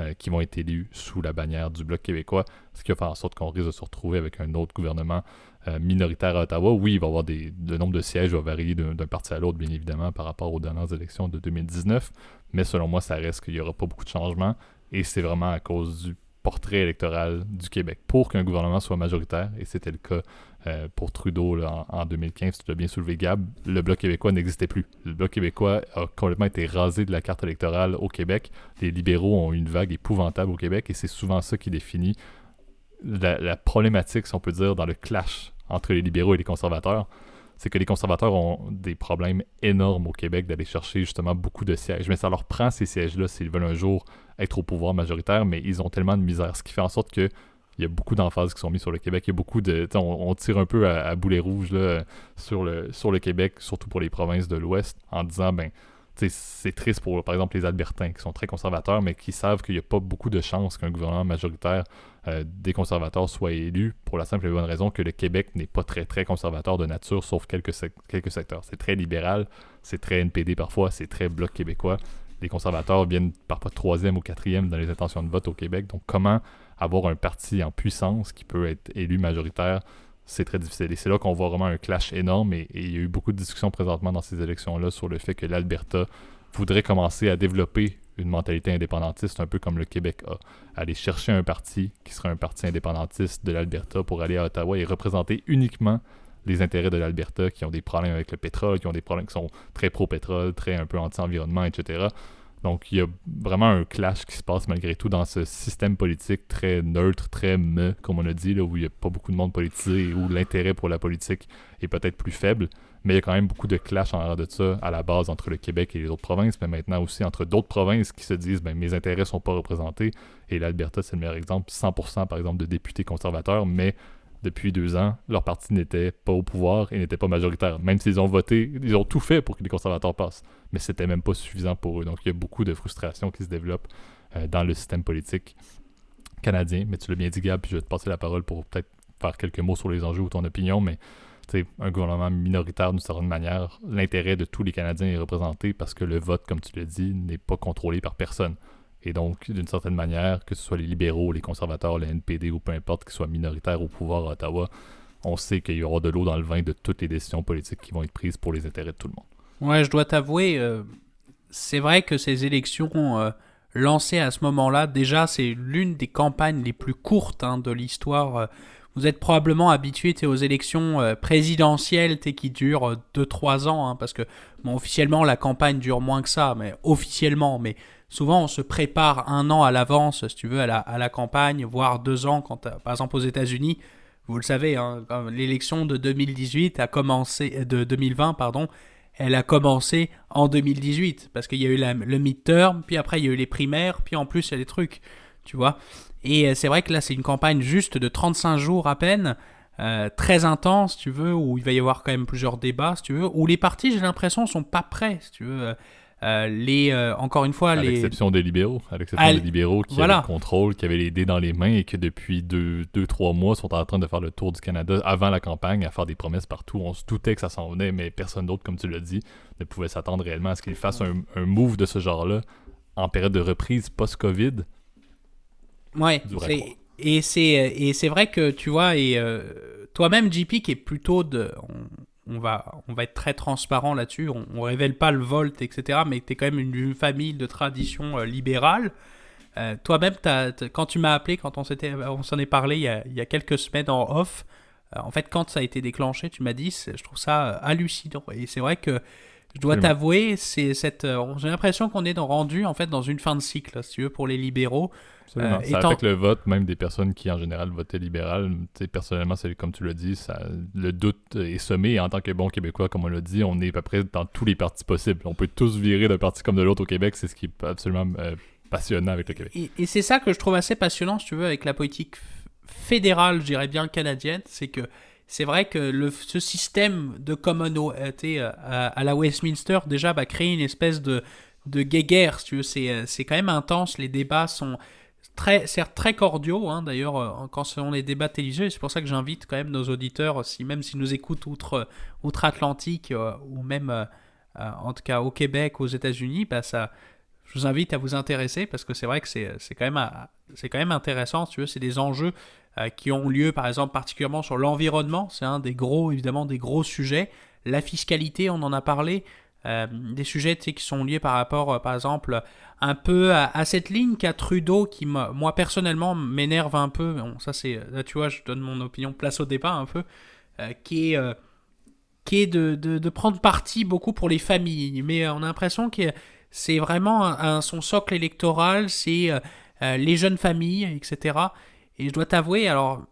euh, qui vont être élus sous la bannière du Bloc québécois, ce qui va faire en sorte qu'on risque de se retrouver avec un autre gouvernement euh, minoritaire à Ottawa. Oui, il va y avoir des, le nombre de sièges va varier d'un parti à l'autre, bien évidemment, par rapport aux dernières élections de 2019, mais selon moi, ça reste qu'il n'y aura pas beaucoup de changements et c'est vraiment à cause du portrait électoral du Québec pour qu'un gouvernement soit majoritaire, et c'était le cas euh, pour Trudeau en, 2015, tu l'as bien soulevé Gab, le Bloc québécois n'existait plus. Le Bloc québécois a complètement été rasé de la carte électorale au Québec. Les libéraux ont eu une vague épouvantable au Québec, et c'est souvent ça qui définit la, la problématique, si on peut dire, dans le clash entre les libéraux et les conservateurs c'est que les conservateurs ont des problèmes énormes au Québec d'aller chercher justement beaucoup de sièges. Mais ça leur prend ces sièges-là s'ils veulent un jour être au pouvoir majoritaire, mais ils ont tellement de misère, ce qui fait en sorte que il y a beaucoup d'emphases qui sont mises sur le Québec. Il beaucoup de. On, tire un peu à, boulet rouge sur, le, sur le Québec, surtout pour les provinces de l'Ouest, en disant ben c'est triste pour, par exemple, les Albertains, qui sont très conservateurs, mais qui savent qu'il n'y a pas beaucoup de chances qu'un gouvernement majoritaire euh, des conservateurs soit élu, pour la simple et bonne raison que le Québec n'est pas très, très conservateur de nature, sauf quelques, quelques secteurs. C'est très libéral, c'est très NPD parfois, c'est très bloc québécois. Les conservateurs viennent parfois troisième ou quatrième dans les intentions de vote au Québec. Donc, comment avoir un parti en puissance qui peut être élu majoritaire c'est très difficile. Et c'est là qu'on voit vraiment un clash énorme. Et, il y a eu beaucoup de discussions présentement dans ces élections-là sur le fait que l'Alberta voudrait commencer à développer une mentalité indépendantiste, un peu comme le Québec a. Aller chercher un parti qui serait un parti indépendantiste de l'Alberta pour aller à Ottawa et représenter uniquement les intérêts de l'Alberta qui ont des problèmes avec le pétrole, qui ont des problèmes qui sont très pro-pétrole, très un peu anti-environnement, etc. Donc, il y a vraiment un clash qui se passe malgré tout dans ce système politique très neutre, très me, comme on a dit, là, où il n'y a pas beaucoup de monde politisé et où l'intérêt pour la politique est peut-être plus faible. Mais il y a quand même beaucoup de clash en arrière de ça à la base entre le Québec et les autres provinces, mais maintenant aussi entre d'autres provinces qui se disent ben, mes intérêts ne sont pas représentés. Et l'Alberta, c'est le meilleur exemple. 100% par exemple de députés conservateurs, mais depuis deux ans, leur parti n'était pas au pouvoir et n'était pas majoritaire. Même s'ils ont voté, ils ont tout fait pour que les conservateurs passent. Mais c'était même pas suffisant pour eux. Donc il y a beaucoup de frustration qui se développe euh, dans le système politique canadien. Mais tu l'as bien dit, Gab, puis je vais te passer la parole pour peut-être faire quelques mots sur les enjeux ou ton opinion. Mais un gouvernement minoritaire d'une certaine manière, l'intérêt de tous les Canadiens est représenté parce que le vote, comme tu l'as dit, n'est pas contrôlé par personne. Et donc, d'une certaine manière, que ce soit les libéraux, les conservateurs, les NPD ou peu importe, qu'ils soient minoritaires au pouvoir à Ottawa, on sait qu'il y aura de l'eau dans le vin de toutes les décisions politiques qui vont être prises pour les intérêts de tout le monde. Ouais, je dois t'avouer, euh, c'est vrai que ces élections euh, lancées à ce moment-là, déjà, c'est l'une des campagnes les plus courtes hein, de l'histoire. Euh, vous êtes probablement habitué aux élections présidentielles qui durent 2-3 ans, hein, parce que officiellement la campagne dure moins que ça, mais officiellement, mais souvent on se prépare un an à l'avance, si tu veux, à la, campagne, voire deux ans, quand, euh, par exemple aux États-Unis, vous le savez, hein, l'élection de 2018 a commencé, euh, de 2020, pardon, elle a commencé en 2018, parce qu'il y a eu le midterm, puis après il y a eu les primaires, puis en plus il y a des trucs, tu vois. Et euh, c'est vrai que là c'est une campagne juste de 35 jours à peine, très intense, si tu veux, où il va y avoir quand même plusieurs débats, si tu veux, où les partis, j'ai l'impression, sont pas prêts, si tu veux. Euh, les, euh, encore une fois, à l'exception des libéraux, à l'exception des libéraux qui avaient le contrôle, qui avaient les dés dans les mains et que depuis 2-3 deux, trois mois sont en train de faire le tour du Canada avant la campagne, à faire des promesses partout. On se doutait que ça s'en venait, mais personne d'autre, comme tu l'as dit, ne pouvait s'attendre réellement à ce qu'ils fassent un, move de ce genre-là en période de reprise post-Covid. Ouais, et c'est et c'est vrai que tu vois et euh, toi-même JP qui est plutôt de on va, on va être très transparent là-dessus. On, ne révèle pas le volte, etc. Mais tu es quand même une, famille de tradition euh, libérale. Euh, toi-même, quand tu m'as appelé, quand on s'en est parlé il y, a, quelques semaines en off, euh, en fait, quand ça a été déclenché, tu m'as dit, je trouve ça hallucinant. Et c'est vrai que je dois t'avouer, c'est cette, j'ai l'impression qu'on est dans, rendu en fait dans une fin de cycle, si tu veux, pour les libéraux. Euh, ça affecte le vote, même des personnes qui en général votaient libéral. personnellement, c'est comme tu l'as dit, ça, le doute est semé. Et en tant que bon Québécois, comme on l'a dit, on est à peu près dans tous les partis possibles. On peut tous virer d'un parti comme de l'autre au Québec. C'est ce qui est absolument euh, passionnant avec le Québec. Et, c'est ça que je trouve assez passionnant, si tu veux, avec la politique fédérale, je dirais bien canadienne. C'est que c'est vrai que le, ce système de commonauté euh, à, à, la Westminster, déjà, va créer une espèce de, de guéguerre, si tu veux. C'est quand même intense. Les débats sont très, certes très cordiaux, hein, d'ailleurs, euh, quand on les débats télévisés. C'est pour ça que j'invite quand même nos auditeurs, si, même s'ils nous écoutent outre, outre-Atlantique ou même en tout cas au Québec, aux États-Unis, bah, ça, je vous invite à vous intéresser parce que c'est vrai que c'est quand, même, c'est quand même intéressant. tu c'est des enjeux qui ont lieu, par exemple, particulièrement sur l'environnement. C'est un des gros, évidemment, des gros sujets. La fiscalité, on en a parlé. Euh, des sujets qui sont liés par rapport, euh, par exemple, un peu à, cette ligne qu'a Trudeau qui, moi, personnellement, m'énerve un peu. Ça, c'est. Là, tu vois, je donne mon opinion place au départ un peu. Euh, qui est, qui est de, de, prendre parti beaucoup pour les familles. Mais on a l'impression que c'est vraiment son socle électoral, c'est les jeunes familles, etc. Et je dois t'avouer, alors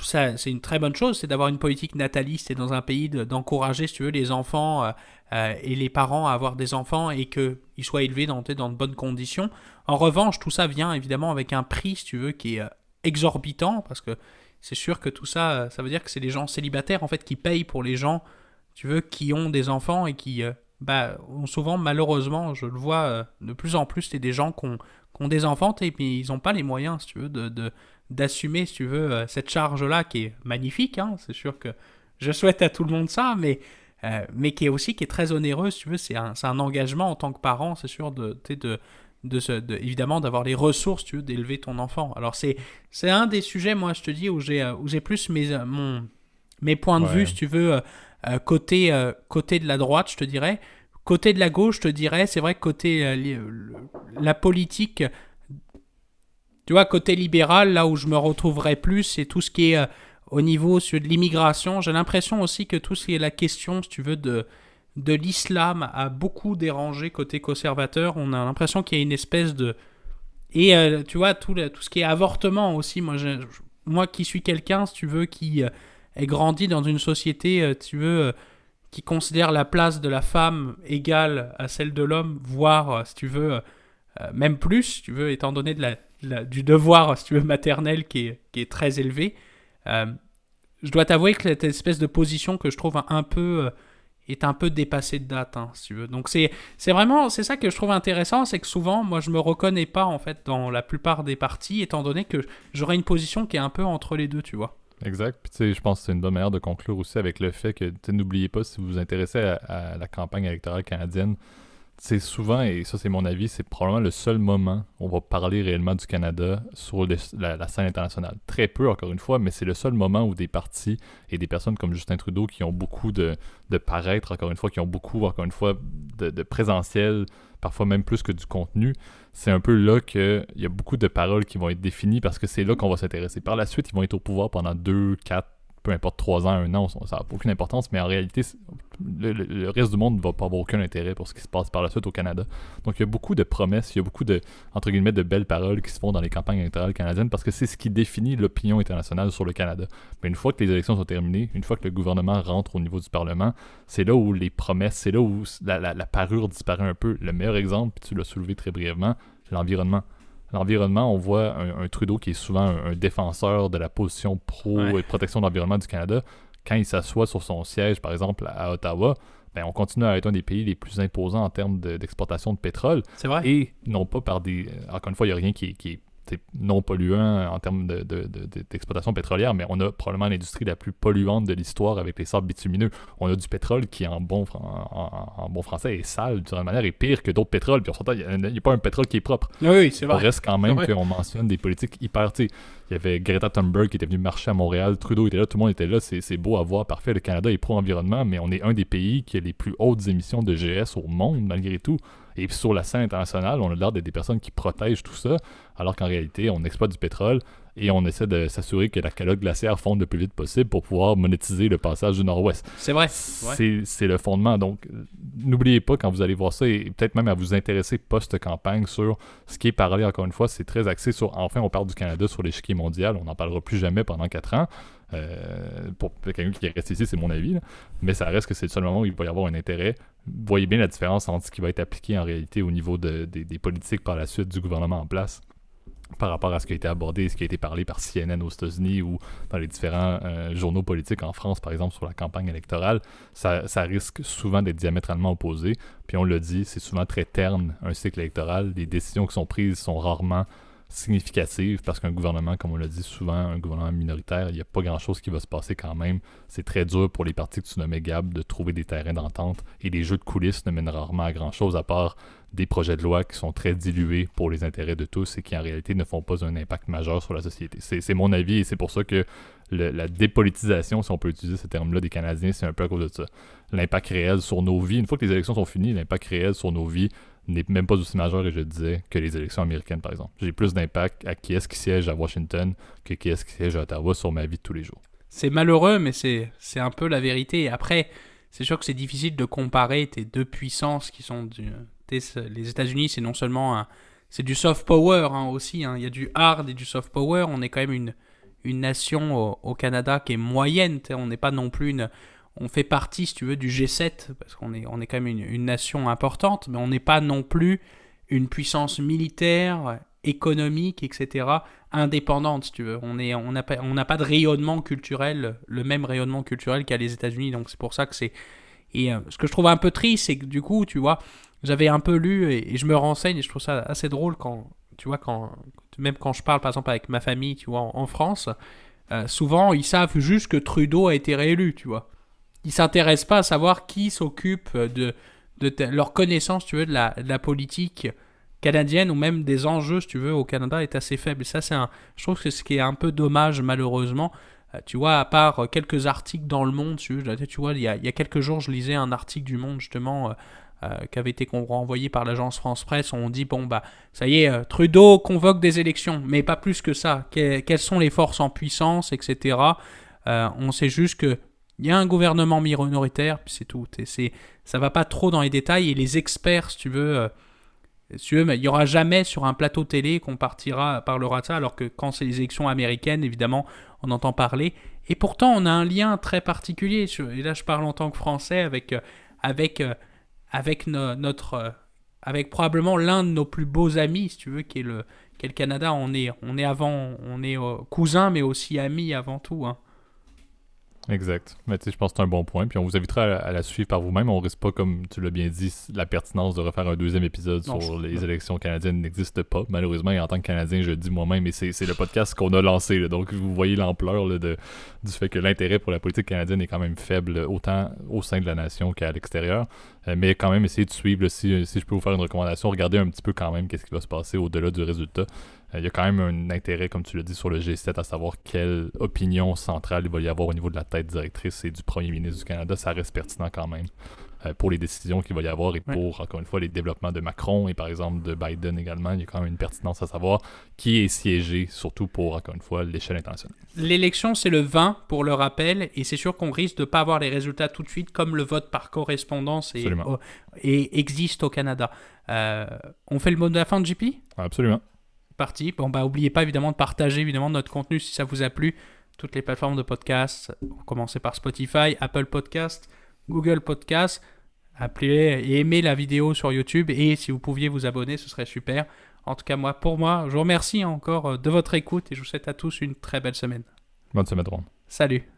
c'est une très bonne chose, c'est d'avoir une politique nataliste et dans un pays d'encourager, si tu veux, les enfants euh, euh, et les parents à avoir des enfants et qu'ils soient élevés dans, dans de bonnes conditions. En revanche, tout ça vient évidemment avec un prix, si tu veux, qui est euh, exorbitant parce que c'est sûr que tout ça, ça veut dire que c'est les gens célibataires en fait qui payent pour les gens, tu veux, qui ont des enfants et qui bah, ont souvent, malheureusement, je le vois de plus en plus, c'est des gens qui ont, des enfants et puis ils n'ont pas les moyens, si tu veux, de d'assumer, si tu veux, euh, cette charge-là qui est magnifique. Hein. c'est sûr que je souhaite à tout le monde ça, mais, euh, mais qui est aussi qui est très onéreuse, si tu veux. C'est un, un, engagement en tant que parent, c'est sûr, de, de, de, de, évidemment d'avoir les ressources, tu veux, d'élever ton enfant. Alors c'est, c'est un des sujets, moi, je te dis, où j'ai, où j'ai plus mes, mon, mes points de vue, si tu veux, euh, côté, côté de la droite, je te dirais. Côté de la gauche, je te dirais, c'est vrai que côté la politique, tu vois, côté libéral, là où je me retrouverai plus, c'est tout ce qui est euh, au niveau de l'immigration. J'ai l'impression aussi que tout ce qui est la question, si tu veux, de, de l'islam a beaucoup dérangé côté conservateur. On a l'impression qu'il y a une espèce de... Et euh, tu vois, tout, tout ce qui est avortement aussi, moi, moi qui suis quelqu'un, si tu veux, qui euh, est grandi dans une société, tu veux, qui considère la place de la femme égale à celle de l'homme, voire, si tu veux, même plus, si tu veux, étant donné de la, du devoir, si tu veux, maternel qui est, qui est très élevé. Euh, je dois t'avouer que cette espèce de position que je trouve un, peu euh, est un peu dépassée de date, hein, si tu veux. Donc c'est vraiment c'est ça que je trouve intéressant, c'est que souvent moi je me reconnais pas en fait dans la plupart des partis, étant donné que j'aurais une position qui est un peu entre les deux, tu vois. Exact. Puis tu sais, je pense que c'est une bonne manière de conclure aussi avec le fait que n'oubliez pas si vous vous intéressez à la campagne électorale canadienne c'est souvent, et ça c'est mon avis, c'est probablement le seul moment où on va parler réellement du Canada sur la, scène internationale. Très peu, encore une fois, mais c'est le seul moment où des partis et des personnes comme Justin Trudeau qui ont beaucoup de, de paraître, encore une fois, qui ont beaucoup, encore une fois, de, de présentiel, parfois même plus que du contenu, c'est un peu là qu'il y a beaucoup de paroles qui vont être définies parce que c'est là qu'on va s'intéresser. Par la suite, ils vont être au pouvoir pendant 2, 4, peu importe 3 ans, 1 an, ça n'a aucune importance, mais en réalité, le, reste du monde ne va pas avoir aucun intérêt pour ce qui se passe par la suite au Canada. Donc il y a beaucoup de promesses, il y a beaucoup de, entre guillemets, de belles paroles qui se font dans les campagnes électorales canadiennes parce que c'est ce qui définit l'opinion internationale sur le Canada. Mais une fois que les élections sont terminées, une fois que le gouvernement rentre au niveau du Parlement, c'est là où les promesses, c'est là où la, la parure disparaît un peu. Le meilleur exemple, tu l'as soulevé très brièvement, l'environnement l'environnement, on voit un, Trudeau qui est souvent un, défenseur de la position pro et protection de l'environnement du Canada. Quand il s'assoit sur son siège, par exemple, à Ottawa, ben, on continue à être un des pays les plus imposants en termes d'exportation de, pétrole. C'est vrai. Et non pas par des. Encore une fois, il n'y a rien qui, qui est non polluant en termes d'exploitation pétrolière, mais on a probablement l'industrie la plus polluante de l'histoire avec les sables bitumineux. On a du pétrole qui, en bon, en, bon français, est sale d'une manière, et pire que d'autres pétroles. Puis on il n'y a, pas un pétrole qui est propre. Oui, c'est vrai. On reste quand même qu'on mentionne des politiques hyper. Il y avait Greta Thunberg qui était venue marcher à Montréal, Trudeau était là, tout le monde était là. C'est beau à voir, parfait. Le Canada est pro-environnement, mais on est un des pays qui a les plus hautes émissions de GS au monde, malgré tout. Et sur la scène internationale, on a l'air d'être des personnes qui protègent tout ça, alors qu'en réalité, on exploite du pétrole et on essaie de s'assurer que la calotte glaciaire fonde le plus vite possible pour pouvoir monétiser le passage du nord-ouest. C'est vrai. C'est le fondement. Donc, n'oubliez pas quand vous allez voir ça et peut-être même à vous intéresser post-campagne sur ce qui est parlé, encore une fois, c'est très axé sur, enfin, on parle du Canada sur l'échiquier mondial, on n'en parlera plus jamais pendant quatre ans. Euh, pour quelqu'un qui reste ici, c'est mon avis, mais ça reste que c'est le seul moment où il va y avoir un intérêt. Voyez bien la différence entre ce qui va être appliqué en réalité au niveau des politiques par la suite du gouvernement en place par rapport à ce qui a été abordé, ce qui a été parlé par CNN aux États-Unis ou dans les différents euh, journaux politiques en France, par exemple, sur la campagne électorale, ça, risque souvent d'être diamétralement opposé. Puis on le dit, c'est souvent très terne un cycle électoral. Les décisions qui sont prises sont rarement significative parce qu'un gouvernement, comme on l'a dit souvent, un gouvernement minoritaire, il n'y a pas grand-chose qui va se passer quand même. C'est très dur pour les partis que tu nommais Gab de trouver des terrains d'entente et les jeux de coulisses ne mènent rarement à grand-chose à part des projets de loi qui sont très dilués pour les intérêts de tous et qui en réalité ne font pas un impact majeur sur la société. C'est mon avis et c'est pour ça que la dépolitisation, si on peut utiliser ce terme-là, des Canadiens, c'est un peu à cause de ça. L'impact réel sur nos vies, une fois que les élections sont finies, l'impact réel sur nos vies n'est même pas aussi majeur, et je disais, que les élections américaines, par exemple. J'ai plus d'impact à qui est-ce qui siège à Washington que qui est-ce qui siège à Ottawa sur ma vie de tous les jours. C'est malheureux, mais c'est un peu la vérité. Après, c'est sûr que c'est difficile de comparer tes deux puissances qui sont du, les États-Unis, c'est non seulement c'est du soft power hein, aussi. Hein. Il y a du hard et du soft power. On est quand même une, une nation au, Canada qui est moyenne. On n'est pas non plus une. On fait partie, si tu veux, du G7 parce qu'on est, on est quand même une, nation importante, mais on n'est pas non plus une puissance militaire, économique, etc. indépendante, si tu veux. On n'a on pas, on pas de rayonnement culturel, le même rayonnement culturel qu'à les États-Unis. Donc c'est pour ça que c'est. Et euh, ce que je trouve un peu triste, c'est que du coup, tu vois, j'avais un peu lu et, je me renseigne et je trouve ça assez drôle quand, tu vois, quand, même quand je parle par exemple avec ma famille, tu vois, en, France, euh, souvent ils savent juste que Trudeau a été réélu, tu vois. Ils s'intéressent pas à savoir qui s'occupe de, de leur connaissance, tu veux, de la, la, politique canadienne ou même des enjeux, si tu veux, au Canada est assez faible. Ça, c'est un, je trouve que ce qui est un peu dommage, malheureusement. Euh, tu vois, à part quelques articles dans le monde, tu, vois, il y, a, il y a quelques jours, je lisais un article du monde, justement, euh, euh, qui avait été renvoyé par l'agence France Presse, on dit bon bah ça y est, euh, Trudeau convoque des élections, mais pas plus que ça. quelles sont les forces en puissance, etc. Euh, on sait juste que il y a un gouvernement minoritaire, puis c'est tout. Et c'est, ça va pas trop dans les détails. Et les experts, si tu veux, tu veux il n'y aura jamais sur un plateau télé qu'on partira, parlera de ça, alors que quand c'est les élections américaines, évidemment, on entend parler. Et pourtant, on a un lien très particulier. Et là, je parle en tant que Français avec, avec avec notre euh, avec probablement l'un de nos plus beaux amis, si tu veux, qui est le, qui est le Canada. On est, on est avant, on est euh, cousins, mais aussi amis avant tout. Hein. Exact. Mais tu sais, je pense que c'est un bon point. Puis on vous invitera à, la suivre par vous-même. On risque pas, comme tu l'as bien dit, la pertinence de refaire un deuxième épisode sur les élections canadiennes n'existe pas. Malheureusement, et en tant que Canadien, je le dis moi-même, et c'est le podcast qu'on a lancé. Donc vous voyez l'ampleur du fait que l'intérêt pour la politique canadienne est quand même faible, autant au sein de la nation qu'à l'extérieur. Euh, mais quand même, essayer de suivre, si, si, je peux vous faire une recommandation, regardez un petit peu quand même qu'est-ce qui va se passer au-delà du résultat. Euh, il y a quand même un intérêt, comme tu l'as dit, sur le G7 à savoir quelle opinion centrale il va y avoir au niveau de la tête directrice et du premier ministre du Canada. Ça reste pertinent quand même euh, pour les décisions qu'il va y avoir et pour, encore une fois, les développements de Macron et par exemple de Biden également. Il y a quand même une pertinence à savoir qui est siégé, surtout pour, encore une fois, l'échelle internationale. L'élection, c'est le 20 pour le rappel, et c'est sûr qu'on risque de ne pas avoir les résultats tout de suite, comme le vote par correspondance et, et existe au Canada. Euh, on fait le mot de la fin de JP Absolument parti. Bon, bah, oubliez pas évidemment de partager évidemment notre contenu si ça vous a plu. Toutes les plateformes de podcast, commencez par Spotify, Apple Podcast, Google Podcast. Appelez et aimez la vidéo sur YouTube et si vous pouviez vous abonner, ce serait super. En tout cas, moi, pour moi, je vous remercie encore euh, de votre écoute et je vous souhaite à tous une très belle semaine. Bonne semaine, Ron. Salut.